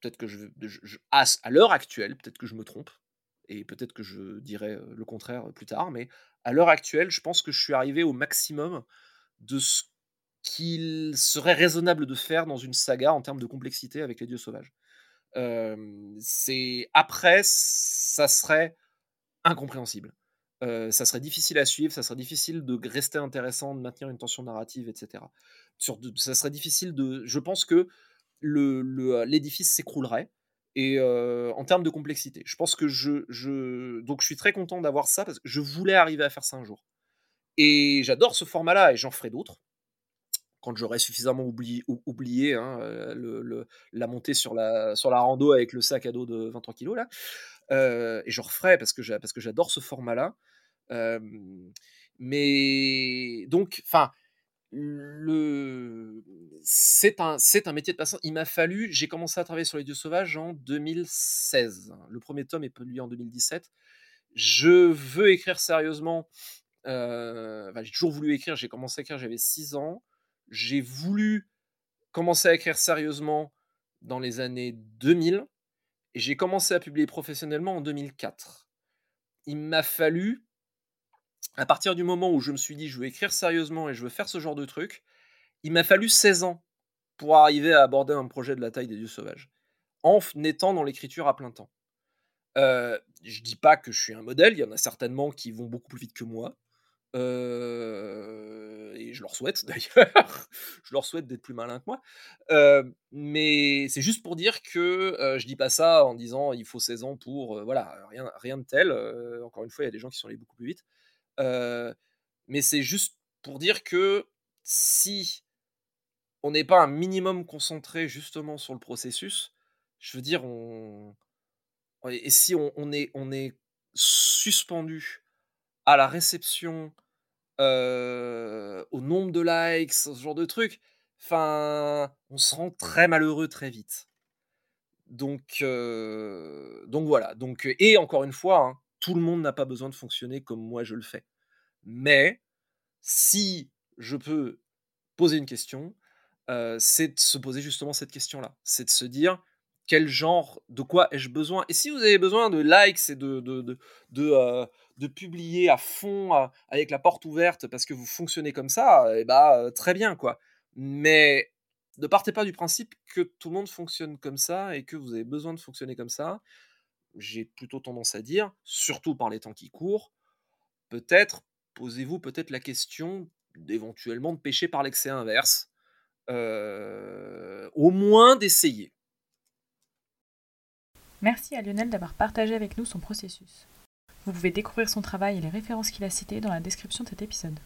S3: peut-être que je, je à, à l'heure actuelle, peut-être que je me trompe, et peut-être que je dirai le contraire plus tard, mais à l'heure actuelle, je pense que je suis arrivé au maximum de ce qu'il serait raisonnable de faire dans une saga en termes de complexité avec les dieux sauvages. après, ça serait incompréhensible. ça serait difficile à suivre, ça serait difficile de rester intéressant, de maintenir une tension narrative, etc. Sur ça serait difficile de. Je pense que l'édifice le, s'écroulerait. Et en termes de complexité, je pense que je. Donc je suis très content d'avoir ça parce que je voulais arriver à faire ça un jour. Et j'adore ce format-là et j'en ferai d'autres quand j'aurai suffisamment oublié, hein, le, la montée sur la, rando avec le sac à dos de 23 kg là. et je referai parce que j'adore ce format-là. mais donc, enfin, le c'est un métier de passant. Il m'a fallu, j'ai commencé à travailler sur les dieux sauvages en 2016. Le premier tome est publié en 2017. Je veux écrire sérieusement. j'ai toujours voulu écrire. J'ai commencé à écrire, j'avais 6 ans j'ai voulu commencer à écrire sérieusement dans les années 2000 et j'ai commencé à publier professionnellement en 2004. Il m'a fallu, à partir du moment où je me suis dit je veux écrire sérieusement et je veux faire ce genre de truc, il m'a fallu 16 ans pour arriver à aborder un projet de la taille des dieux sauvages, en étant dans l'écriture à plein temps. Euh, je dis pas que je suis un modèle, il y en a certainement qui vont beaucoup plus vite que moi. Euh, et je leur souhaite d'ailleurs, je leur souhaite d'être plus malins que moi. Euh, mais c'est juste pour dire que euh, je dis pas ça en disant il faut 16 ans pour voilà rien, rien de tel. encore une fois, il y a des gens qui sont allés beaucoup plus vite. Mais c'est juste pour dire que si on n'est pas un minimum concentré justement sur le processus, je veux dire on et si on, est suspendu à la réception, au nombre de likes, ce genre de trucs, enfin, on se rend très malheureux très vite. Donc, donc voilà. Et encore une fois, hein, tout le monde n'a pas besoin de fonctionner comme moi je le fais. Mais si je peux poser une question, c'est de se poser justement cette question-là. C'est de se dire quel genre, de quoi ai-je besoin? Et si vous avez besoin de likes et de, de, de, de, publier à fond avec la porte ouverte parce que vous fonctionnez comme ça, et eh bah, très bien, quoi. Mais ne partez pas du principe que tout le monde fonctionne comme ça et que vous avez besoin de fonctionner comme ça. J'ai plutôt tendance à dire, surtout par les temps qui courent, peut-être, posez-vous peut-être la question d'éventuellement de pêcher par l'excès inverse. au moins d'essayer.
S1: Merci à Lionel d'avoir partagé avec nous son processus. Vous pouvez découvrir son travail et les références qu'il a citées dans la description de cet épisode.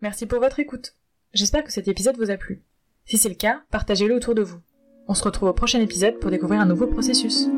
S1: Merci pour votre écoute. J'espère que cet épisode vous a plu. Si c'est le cas, partagez-le autour de vous. On se retrouve au prochain épisode pour découvrir un nouveau processus.